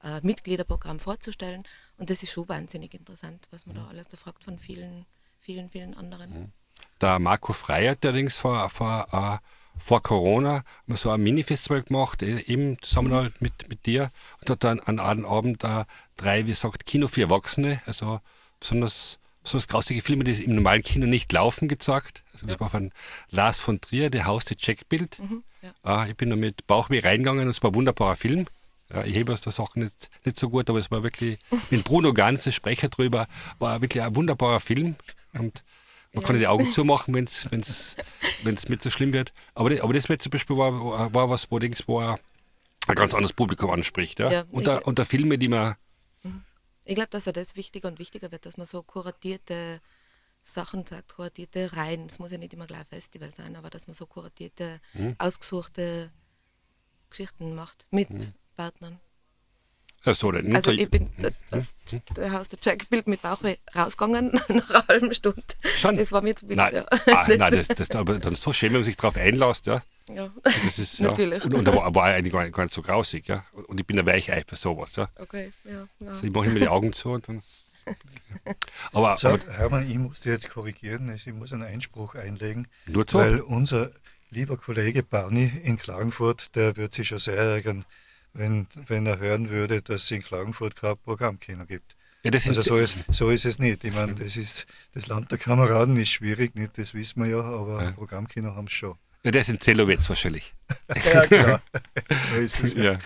äh, Mitgliederprogramm vorzustellen. Und das ist schon wahnsinnig interessant, was man da alles da fragt von vielen, vielen, vielen anderen. Mhm. Der Marco Frey hat allerdings vor, vor, uh, vor Corona so ein Mini-Festival gemacht, eben zusammen halt mit, mit dir und hat dann an einem Abend uh, drei, wie gesagt, Kino für Erwachsene, also besonders, besonders grausige Filme, die im normalen Kino nicht laufen, gezeigt. Also das ja. war von Lars von Trier, der Haus, der Checkbild. Mhm, ja. uh, ich bin da mit Bauchweh reingegangen und es war ein wunderbarer Film. Ja, ich hebe aus der Sache nicht, nicht so gut, aber es war wirklich, mit Bruno Ganz, der Sprecher drüber, war wirklich ein wunderbarer Film. Und man ja. kann ja die Augen zumachen, wenn es wenn's, wenn's nicht so schlimm wird. Aber, aber das zum Beispiel war, war was, wo, Dings, wo er ein ganz anderes Publikum anspricht. Ja? ja unter, unter Filme, die man. Mhm. Ich glaube, dass er das wichtiger und wichtiger wird, dass man so kuratierte Sachen sagt, kuratierte Reihen. Es muss ja nicht immer gleich Festival sein, aber dass man so kuratierte, mhm. ausgesuchte Geschichten macht mit mhm. Partnern. Ja, so. Also ich bin das, hm? das Haus der Jack-Bild mit Bauch rausgegangen nach einer halben Stunde. Schon? Das war mir zu wild, nein, ja. ah, nein, das, das aber dann so schön, wenn man sich darauf einlässt, ja. Ja, das ist, ja. natürlich. Und, und da war, war eigentlich gar nicht, gar nicht so grausig, ja. Und ich bin ein Weichei für sowas, ja. Okay, ja. ja. Also ich mache immer die Augen zu und dann... Aber, so, aber, Hermann, ich muss dir jetzt korrigieren, ich muss einen Einspruch einlegen, nur so. weil unser lieber Kollege Barney in Klagenfurt, der wird sich schon sehr ärgern, wenn, wenn er hören würde, dass es in Klagenfurt kein Programmkino gibt. Ja, also so ist, so ist es nicht. Ich meine, das, ist, das Land der Kameraden ist schwierig, nicht, das wissen wir ja, aber ja. Programmkino haben es schon. Ja, der ist in Zellowitz wahrscheinlich. ja, genau. so ist es. Ja.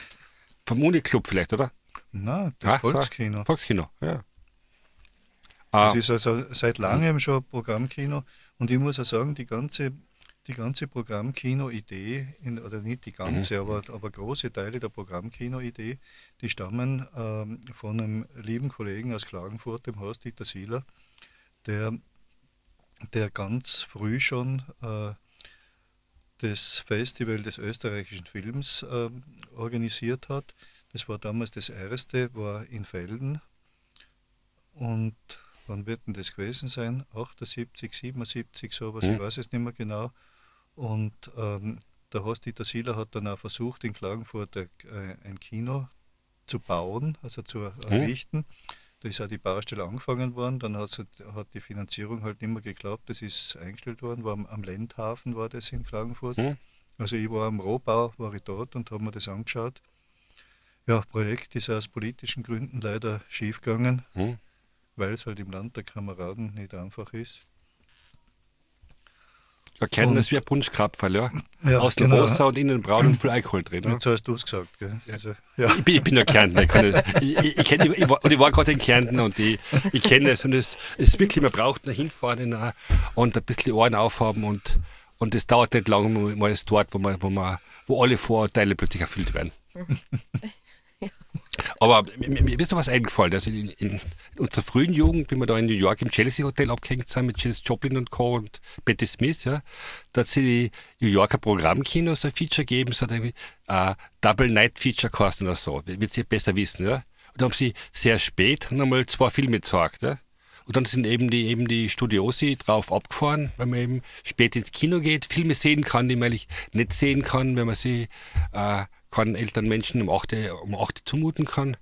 Vom Uniclub vielleicht, oder? Nein, das ah, Volkskino. So, Volkskino, ja. Das ah. ist also seit langem schon Programmkino und ich muss auch sagen, die ganze die ganze Programmkino-Idee, oder nicht die ganze, mhm. aber, aber große Teile der Programmkino-Idee, die stammen ähm, von einem lieben Kollegen aus Klagenfurt, dem Horst-Dieter Sieler, der, der ganz früh schon äh, das Festival des österreichischen Films äh, organisiert hat. Das war damals das erste, war in Felden. Und wann wird denn das gewesen sein? 78, 77, sowas, mhm. ich weiß es nicht mehr genau. Und ähm, der Horst-Dieter Sieler hat dann auch versucht, in Klagenfurt ein, äh, ein Kino zu bauen, also zu errichten. Hm. Da ist auch die Baustelle angefangen worden, dann hat, hat die Finanzierung halt nicht mehr geklappt, das ist eingestellt worden, war am, am Lendhafen war das in Klagenfurt. Hm. Also ich war am Rohbau, war ich dort und habe mir das angeschaut. Ja, Projekt ist aus politischen Gründen leider schiefgegangen, hm. weil es halt im Land der Kameraden nicht einfach ist. Ja, kennen das wie ein Punschkrapferl, ja. ja Außen genau. rosa und innen braun und voll Alkohol drin. Jetzt hast du es gesagt, gell? Ja. Also, ja. Ich, bin, ich bin ja Kärntner. Ich, ich, ich, ich, ich, war, und ich war gerade in Kärnten und ich, ich kenne es. Und es ist wirklich, man braucht nach hinfahren und ein bisschen Ohren aufhaben und, und es dauert nicht lange, man ist dort, wo, man, wo, man, wo alle Vorurteile plötzlich erfüllt werden. Aber mir ist noch was eingefallen. Also in, in, unserer frühen Jugend, wie wir da in New York im Chelsea Hotel abgehängt sind mit Janis Joplin und Co. und Betty Smith, ja, da hat sie die New Yorker Programmkinos ein Feature gegeben, so irgendwie uh, Double Night Feature kosten oder so. Wird sie besser wissen, ja. Und da haben sie sehr spät nochmal zwei Filme gezeigt, ja. Und dann sind eben die, eben die Studiosi drauf abgefahren, weil man eben spät ins Kino geht, Filme sehen kann, die man eigentlich nicht sehen kann, wenn man sie äh, keinen älteren Menschen um 8, um 8 zumuten kann.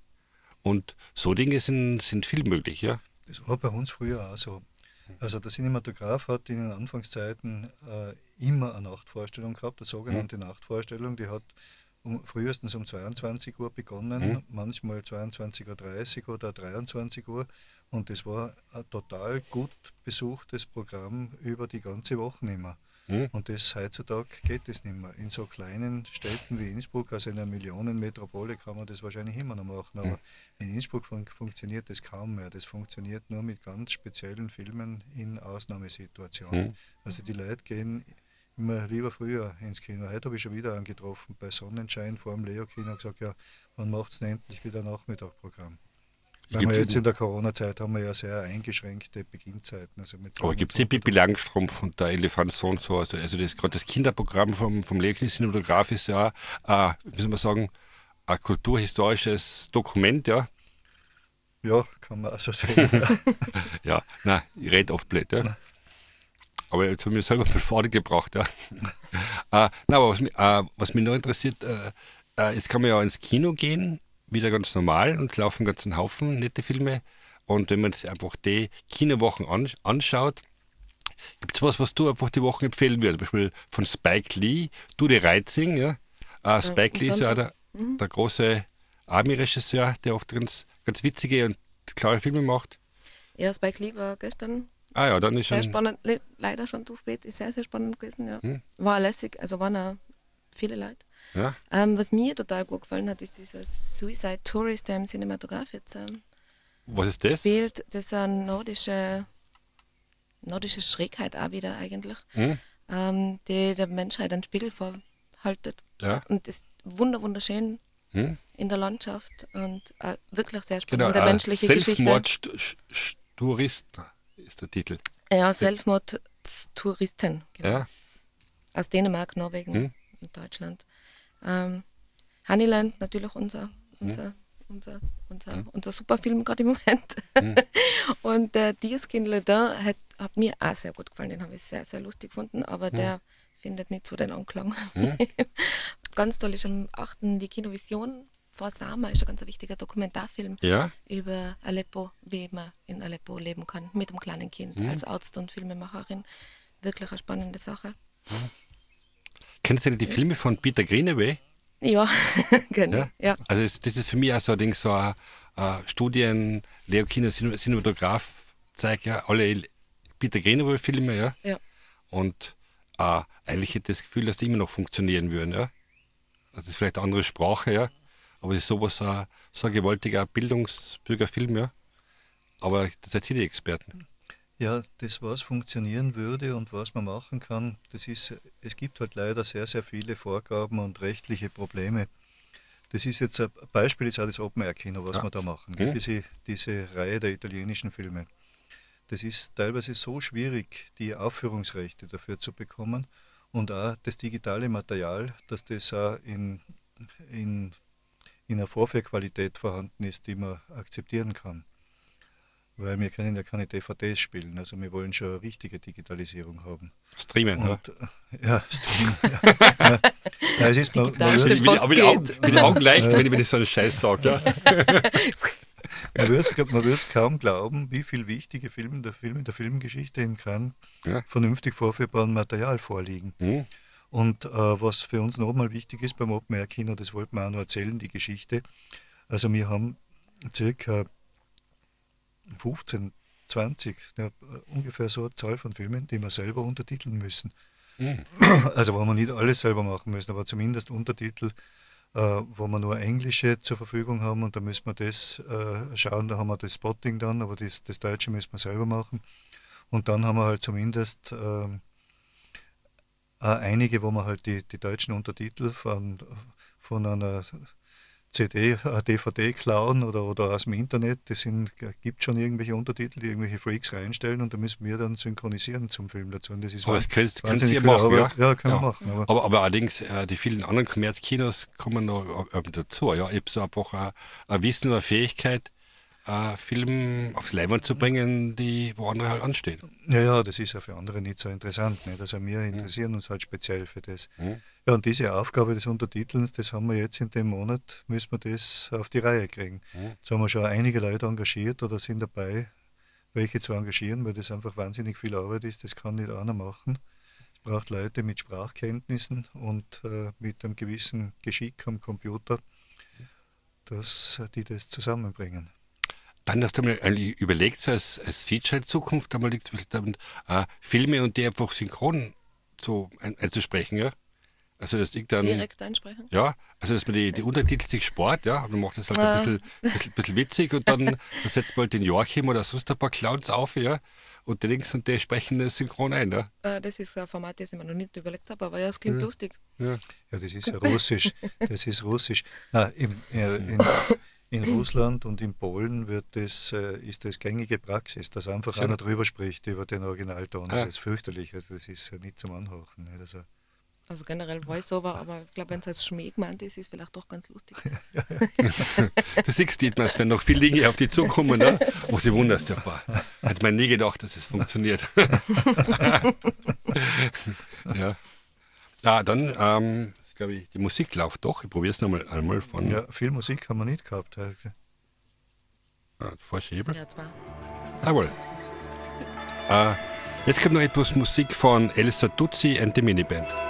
Und so Dinge sind, sind viel möglich, ja. Das war bei uns früher auch so. Also der Cinematograph hat in den Anfangszeiten äh, immer eine Nachtvorstellung gehabt, eine sogenannte mhm. Nachtvorstellung. Die hat um, frühestens um 22 Uhr begonnen, mhm. manchmal 22.30 Uhr oder 23 Uhr. Und das war ein total gut besuchtes Programm über die ganze Woche immer. Mhm. Und das heutzutage geht das nicht mehr. In so kleinen Städten wie Innsbruck, also in einer Millionenmetropole, kann man das wahrscheinlich immer noch machen. Aber mhm. in Innsbruck fun funktioniert das kaum mehr. Das funktioniert nur mit ganz speziellen Filmen in Ausnahmesituationen. Mhm. Also die Leute gehen immer lieber früher ins Kino. Heute habe ich schon wieder angetroffen bei Sonnenschein vor dem Leo-Kino und gesagt, ja, wann macht es endlich wieder Nachmittagprogramm? Weil wir jetzt in der Corona-Zeit haben wir ja sehr eingeschränkte Beginnzeiten. Also aber gibt es die Pippi Langstrumpf und der Elefantsohn so? Also, also das gerade das Kinderprogramm vom, vom Leknis-Cinematograph ist ja, äh, soll man sagen, ein kulturhistorisches Dokument, ja. Ja, kann man also sagen. ja, ja nein, ich rede oft blöd, ja. Aber jetzt haben wir selber mal vorgebracht, ja. äh, na, aber was, äh, was mich noch interessiert, äh, äh, jetzt kann man ja ins Kino gehen wieder ganz normal und laufen ganz ein Haufen nette Filme. Und wenn man sich einfach die Kinowochen anschaut, gibt es was, was du einfach die Wochen empfehlen würdest? Zum Beispiel von Spike Lee, Du die Reizing. Ja? Uh, Spike ja, Lee ist ja der, mhm. der große Army-Regisseur, der oft ganz, ganz witzige und klare Filme macht. Ja, Spike Lee war gestern Ah ja, dann ist sehr schon. spannend, leider schon zu spät, ist sehr, sehr spannend gewesen, ja. Hm. War lässig, also waren auch viele Leute. Ja. Ähm, was mir total gut gefallen hat, ist dieser Suicide Tourist, der im Cinematograph jetzt ähm, was ist das? spielt. Das ist eine nordische, nordische Schrägheit auch wieder eigentlich, hm. ähm, die der Menschheit einen Spiegel vorhaltet. Ja. Und das ist wunder, wunderschön hm. in der Landschaft und äh, wirklich sehr spannend. Genau, der äh, menschliche Selbstmord Tourist ist der Titel. Ja, Selbstmord-Touristen. Genau. Ja. Aus Dänemark, Norwegen hm. und Deutschland. Ähm, Honeyland, natürlich unser, unser, mhm. unser, unser, mhm. unser Superfilm gerade im Moment. Mhm. und der Dierskin Ledin hat, hat mir auch sehr gut gefallen, den habe ich sehr, sehr lustig gefunden, aber der findet nicht so den Anklang. ganz toll ist am 8. die Kinovision vor Sama ist ein ganz wichtiger Dokumentarfilm ja? über Aleppo, wie man in Aleppo leben kann, mit einem kleinen Kind mhm. als Arzt und Filmemacherin. Wirklich eine spannende Sache. Kennst du die Filme von Peter Greenaway? Ja, genau. Ja? ja? Also das, das, ist für mich auch so ein Ding, so ein, ein Studien, Leo Kino, Cinematograph, zeigt ja alle Peter Greenaway-Filme, ja. ja. Und äh, eigentlich hätte ich das Gefühl, dass die immer noch funktionieren würden, ja. Das ist vielleicht eine andere Sprache, ja. Aber es ist sowas, uh, so ein gewaltiger Bildungsbürgerfilm, ja. Aber das seid ihr die Experten. Ja, das, was funktionieren würde und was man machen kann, das ist, es gibt halt leider sehr, sehr viele Vorgaben und rechtliche Probleme. Das ist jetzt ein Beispiel, ist auch das Open Air Kino, was ja. wir da machen. Ja. Diese, diese Reihe der italienischen Filme. Das ist teilweise so schwierig, die Aufführungsrechte dafür zu bekommen und auch das digitale Material, dass das auch in, in, in einer Vorführqualität vorhanden ist, die man akzeptieren kann weil wir können ja keine DVDs spielen. Also wir wollen schon eine richtige Digitalisierung haben. Streamen, und, Ja, Stream. ja. ja, es ist. Wie die, wie die Augen, die Augen leicht, wenn ich, wenn ich so einen Scheiß sage. Ja? man würde es kaum glauben, wie viel wichtige Filme in der, Film, in der Filmgeschichte in keinem Ja. vernünftig vorführbaren Material vorliegen. Hm? Und äh, was für uns nochmal wichtig ist beim Open Air Kino, das wollten wir auch noch erzählen, die Geschichte. Also wir haben circa 15, 20, ja, äh, ungefähr so eine Zahl von Filmen, die wir selber untertiteln müssen. Hm. Also wo wir nicht alles selber machen müssen, aber zumindest Untertitel, äh, wo wir nur englische zur Verfügung haben und da müssen wir das äh, schauen, da haben wir das Spotting dann, aber das, das Deutsche müssen wir selber machen. Und dann haben wir halt zumindest auch einige, wo man halt die, die deutschen Untertitel von, von einer CD, äh, DVD klauen oder, oder aus dem Internet. Das sind, gibt schon irgendwelche Untertitel, die irgendwelche Freaks reinstellen und da müssen wir dann synchronisieren zum Film dazu. Und das ist Aber das könnt, könnt ihr machen, ja? Arbeit. Ja, können Ja. wir machen. Aber Aber, aber allerdings, äh, die vielen anderen Kommerzkinos kommen noch äh, dazu. Ja, ich habe so einfach ein, ein Wissen oder eine Fähigkeit, äh, Film aufs Leinwand zu bringen, die wo andere halt anstehen. Ja, ja, das ist ja für andere nicht so interessant. Nicht? Also wir interessieren uns halt speziell für das. Mhm. Ja, und diese Aufgabe des Untertitelns, das haben wir jetzt in dem Monat, müssen wir das auf die Reihe kriegen. Mhm. Jetzt haben wir schon einige Leute engagiert oder sind dabei, welche zu engagieren, weil das einfach wahnsinnig viel Arbeit ist. Das kann nicht einer machen. Es braucht Leute mit Sprachkenntnissen und äh, mit einem gewissen Geschick am Computer, dass die das zusammenbringen. Dann hast du mal eigentlich überlegt, so als, als Feature in Zukunft, einmal liegt es damit, äh, Filme und die einfach synchron so ein, einzusprechen, ja? Also das liegt dann. Direkt einsprechen. Ja, also dass man die, die Untertitel sich spart, ja, und man macht das halt Ja. ein bisschen, bisschen, bisschen witzig und dann, dann setzt man halt den Joachim oder sonst ein paar Clowns auf, ja, und die links und die sprechen das synchron ein, ja. Äh, das ist ein Format, das ich mir noch nicht überlegt habe, aber ja, es klingt lustig. ja. Ja, das ist ja Russisch. Das ist Russisch. Nein, im, äh, in, in Russland und in Polen wird das, äh, ist das gängige Praxis, dass einfach Schön. einer drüber spricht über den Originalton. Das Ah. ist fürchterlich. Also das ist ja nicht zum Anhören. Nicht? Also, Also generell Voice-Over, aber ich glaube, wenn es als Schmäh gemeint ist, ist es vielleicht doch ganz lustig. Du siehst, Dietmar, es werden noch viele Dinge auf dich zukommen, ne? wo sie wunderst, ja, boah, hätte man nie gedacht, dass es funktioniert. ja. ja, dann, ähm, glaube ich, die Musik läuft doch. Ich probiere es nochmal einmal von ja, viel Musik haben wir nicht gehabt. äh, ah, Vorschäbel. Ja, zwei. Jawohl. Äh, jetzt kommt noch etwas Musik von Elsa Duzzi and the Miniband.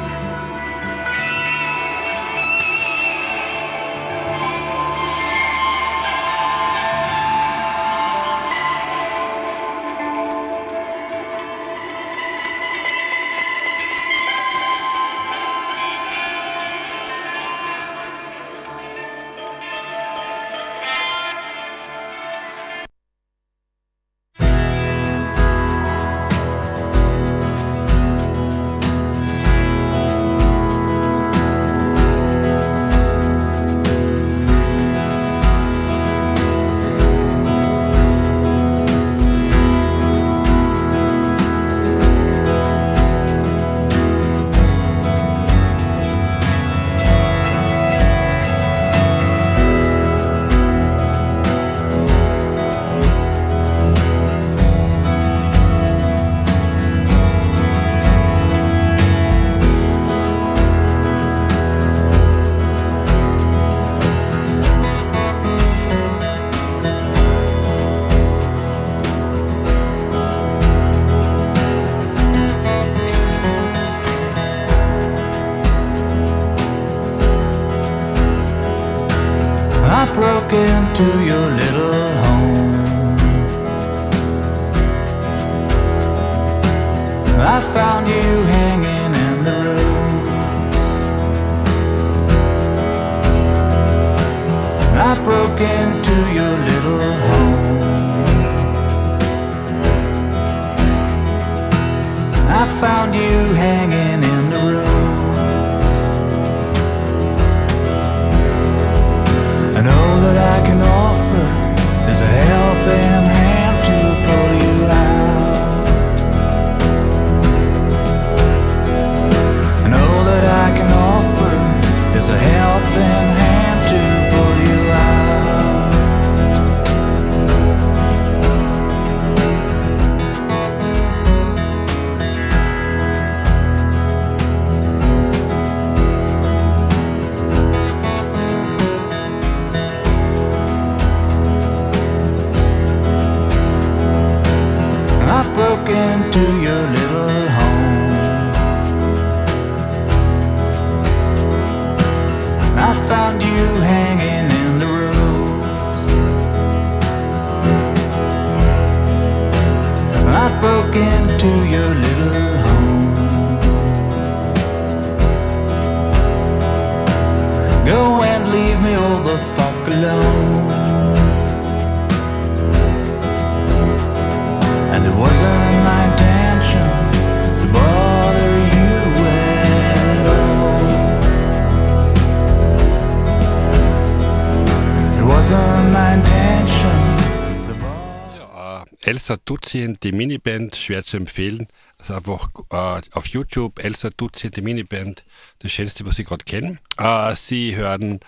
Elsa Dutzien, die Miniband, schwer zu empfehlen. Also einfach äh, auf YouTube Elsa Dutzien, die Miniband, das Schönste, was Sie gerade kennen. Äh, Sie hören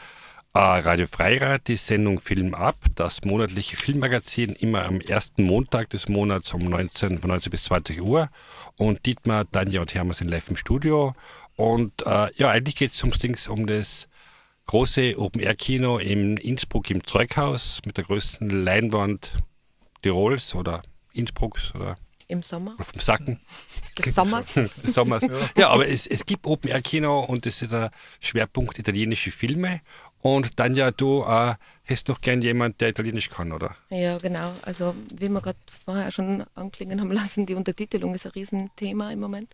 äh, Radio Freirad, die Sendung Film ab, das monatliche Filmmagazin, immer am ersten Montag des Monats um 19, von 19 bis 20 Uhr. Und Dietmar, Tanja und Hermann sind live im Studio. Und äh, ja, eigentlich geht es ums um das große Open-Air-Kino in Innsbruck im Zeughaus mit der größten Leinwand Tirols oder Innsbrucks oder Im Sommer, auf dem Sacken. des Sommers. des Sommers. Ja, aber es, es gibt Open-Air-Kino und es ist der Schwerpunkt italienische Filme. Und dann ja, du äh, hast noch gern jemand, der Italienisch kann, oder? Ja, genau. Also wie wir gerade vorher schon anklingen haben lassen, die Untertitelung ist ein Riesenthema im Moment.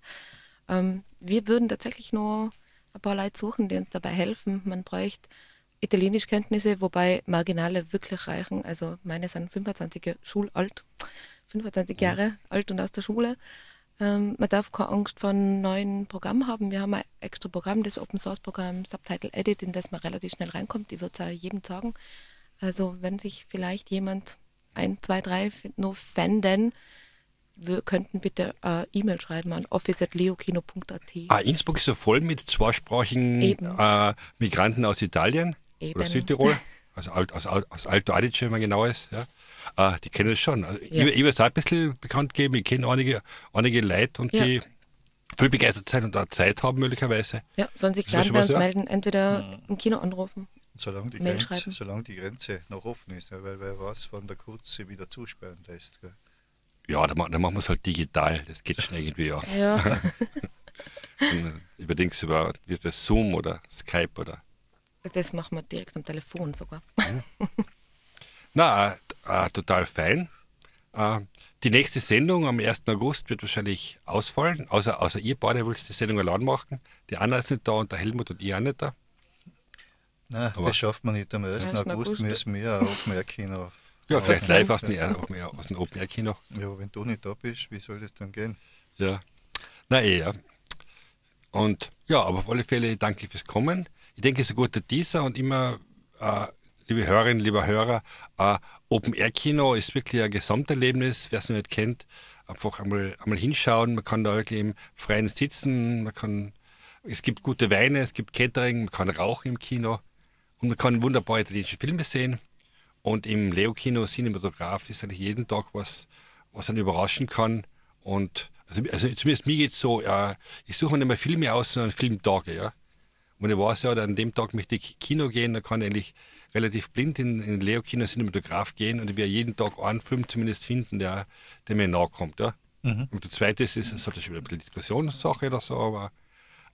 Ähm, wir würden tatsächlich nur ein paar Leute suchen, die uns dabei helfen. Man bräuchte Italienischkenntnisse, wobei Marginale wirklich reichen. Also meine sind 25 Jahre schulalt, 25 Jahre alt und aus der Schule. Ähm, man darf keine Angst vor einem neuen Programm haben. Wir haben ein extra Programm, das Open Source Programm Subtitle Edit, in das man relativ schnell reinkommt. Die wird es auch jedem sagen. Also wenn sich vielleicht jemand ein, zwei, drei noch fänden, wir könnten bitte äh, E-Mail schreiben an office.leokino.at. Ah, Innsbruck ist so voll mit zweisprachigen äh, Migranten aus Italien Eben. oder Südtirol, also aus, Alt- aus Alto Adige, wenn man genau ist. Ja. Äh, die kennen es schon. Also, Ja. Ich, ich will es auch ein bisschen bekannt geben. Ich kenne einige, einige Leute und Ja. die viel begeistert sein und auch Zeit haben möglicherweise. Ja, sollen sich Ist das gern schon bei uns ja? melden, entweder im Kino anrufen. Solange die, Mail Grenze, schreiben. solange die Grenze noch offen ist, weil wer weiß, wann der Kurz sie wieder zusperren lässt. Gell. Ja, dann, dann machen wir es halt digital. Das geht schon irgendwie ja. Ja, Überdenkst über ist das Zoom oder Skype oder. das machen wir direkt am Telefon sogar. Na, äh, total fein. Äh, die nächste Sendung am 1. August wird wahrscheinlich ausfallen, außer, außer ihr beide wollt die Sendung allein machen. Die Anna ist nicht da und der Helmut und ich auch nicht da. Nein, Aber- das schafft man nicht. Am 1. Ersten August müssen wir auch mehr Kino. Ja, vielleicht live aus dem, aus dem, aus dem Open Air Kino. Ja, wenn du nicht da bist, wie soll das dann gehen? Ja. Na eh, ja. Und ja, aber auf alle Fälle danke fürs Kommen. Ich denke, es ist ein guter Teaser und immer, äh, liebe Hörerinnen, lieber Hörer, äh, Open Air Kino ist wirklich ein Gesamterlebnis. Wer es noch nicht kennt, einfach einmal, einmal hinschauen. Man kann da wirklich im Freien sitzen, man kann, es gibt gute Weine, es gibt Catering, man kann rauchen im Kino und man kann wunderbare italienische Filme sehen. Und im Leo-Kino Cinematograph ist eigentlich jeden Tag was, was einen überraschen kann. Und also, also zumindest mir geht es so, ja, ich suche mir nicht mehr Filme aus, sondern Filmtage. Ja. Und ich weiß ja, an dem Tag möchte ich Kino gehen, da kann ich eigentlich relativ blind in, in Leo-Kino Cinematograph gehen und ich werde jeden Tag einen Film zumindest finden, der, der mir nahe kommt. Ja. Und der zweite ist, es hat ja schon wieder ein bisschen Diskussionssache oder so, aber,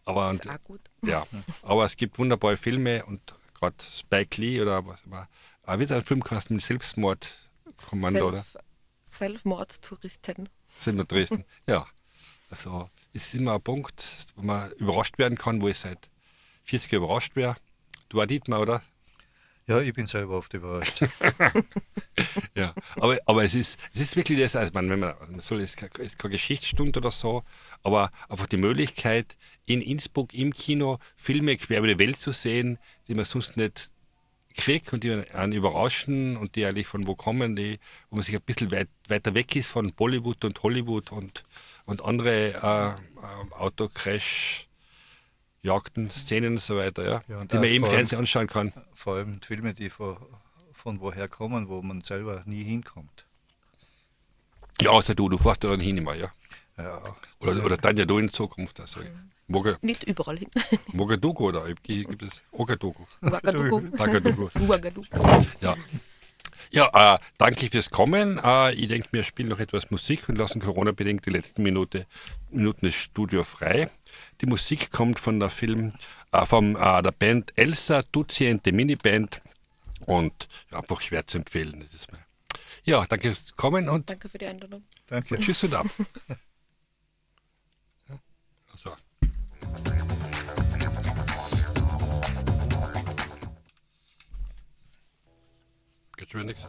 aber Ist und, ja, aber es gibt wunderbare Filme und gerade Spike Lee oder was aber auch wieder ein Filmcast mit Selbstmordkommando, oder? Self, Selbstmordstouristen. Sind wir Dresden. Ja. Also es ist immer ein Punkt, wo man überrascht werden kann, wo ich seit 40 Jahren überrascht wäre. Du auch Dietmar, oder? Ja, ich bin selber oft überrascht. Ja. Aber, aber es, ist, es ist wirklich das, also man, wenn man, man soll, es ist keine, Geschichtsstunde oder so, aber einfach die Möglichkeit, in Innsbruck im Kino Filme quer über die Welt zu sehen, die man sonst nicht kriegt und die einen überraschen und die eigentlich von wo kommen, die, wo man sich ein bisschen weit, weiter weg ist von Bollywood und Hollywood und, und andere äh, äh, Autocrash, Jagden, Szenen und so weiter, ja, Ja, die man eben im Fernsehen anschauen kann. Vor allem Filme, die von, von woher kommen, wo man selber nie hinkommt. Ja, außer du, du fährst da dann hin immer, ja. Ja, Oder, oder dann ja du in Zukunft. Also, Moga, Nicht überall hin. Mogadugu oder gibt es. Ouagadougou. Ja. Ja, äh, danke fürs Kommen. Äh, ich denke, wir spielen noch etwas Musik und lassen Corona-bedingt die letzten Minute, Minuten ist Studio frei. Die Musik kommt von der Film, äh, vom, äh, der Band Elsa Duziente Miniband und ja, einfach schwer zu empfehlen. Das ist mir. Ja, danke fürs Kommen und danke für die Einladung. Danke. Und tschüss und ab. also. Geht schon wieder nichts.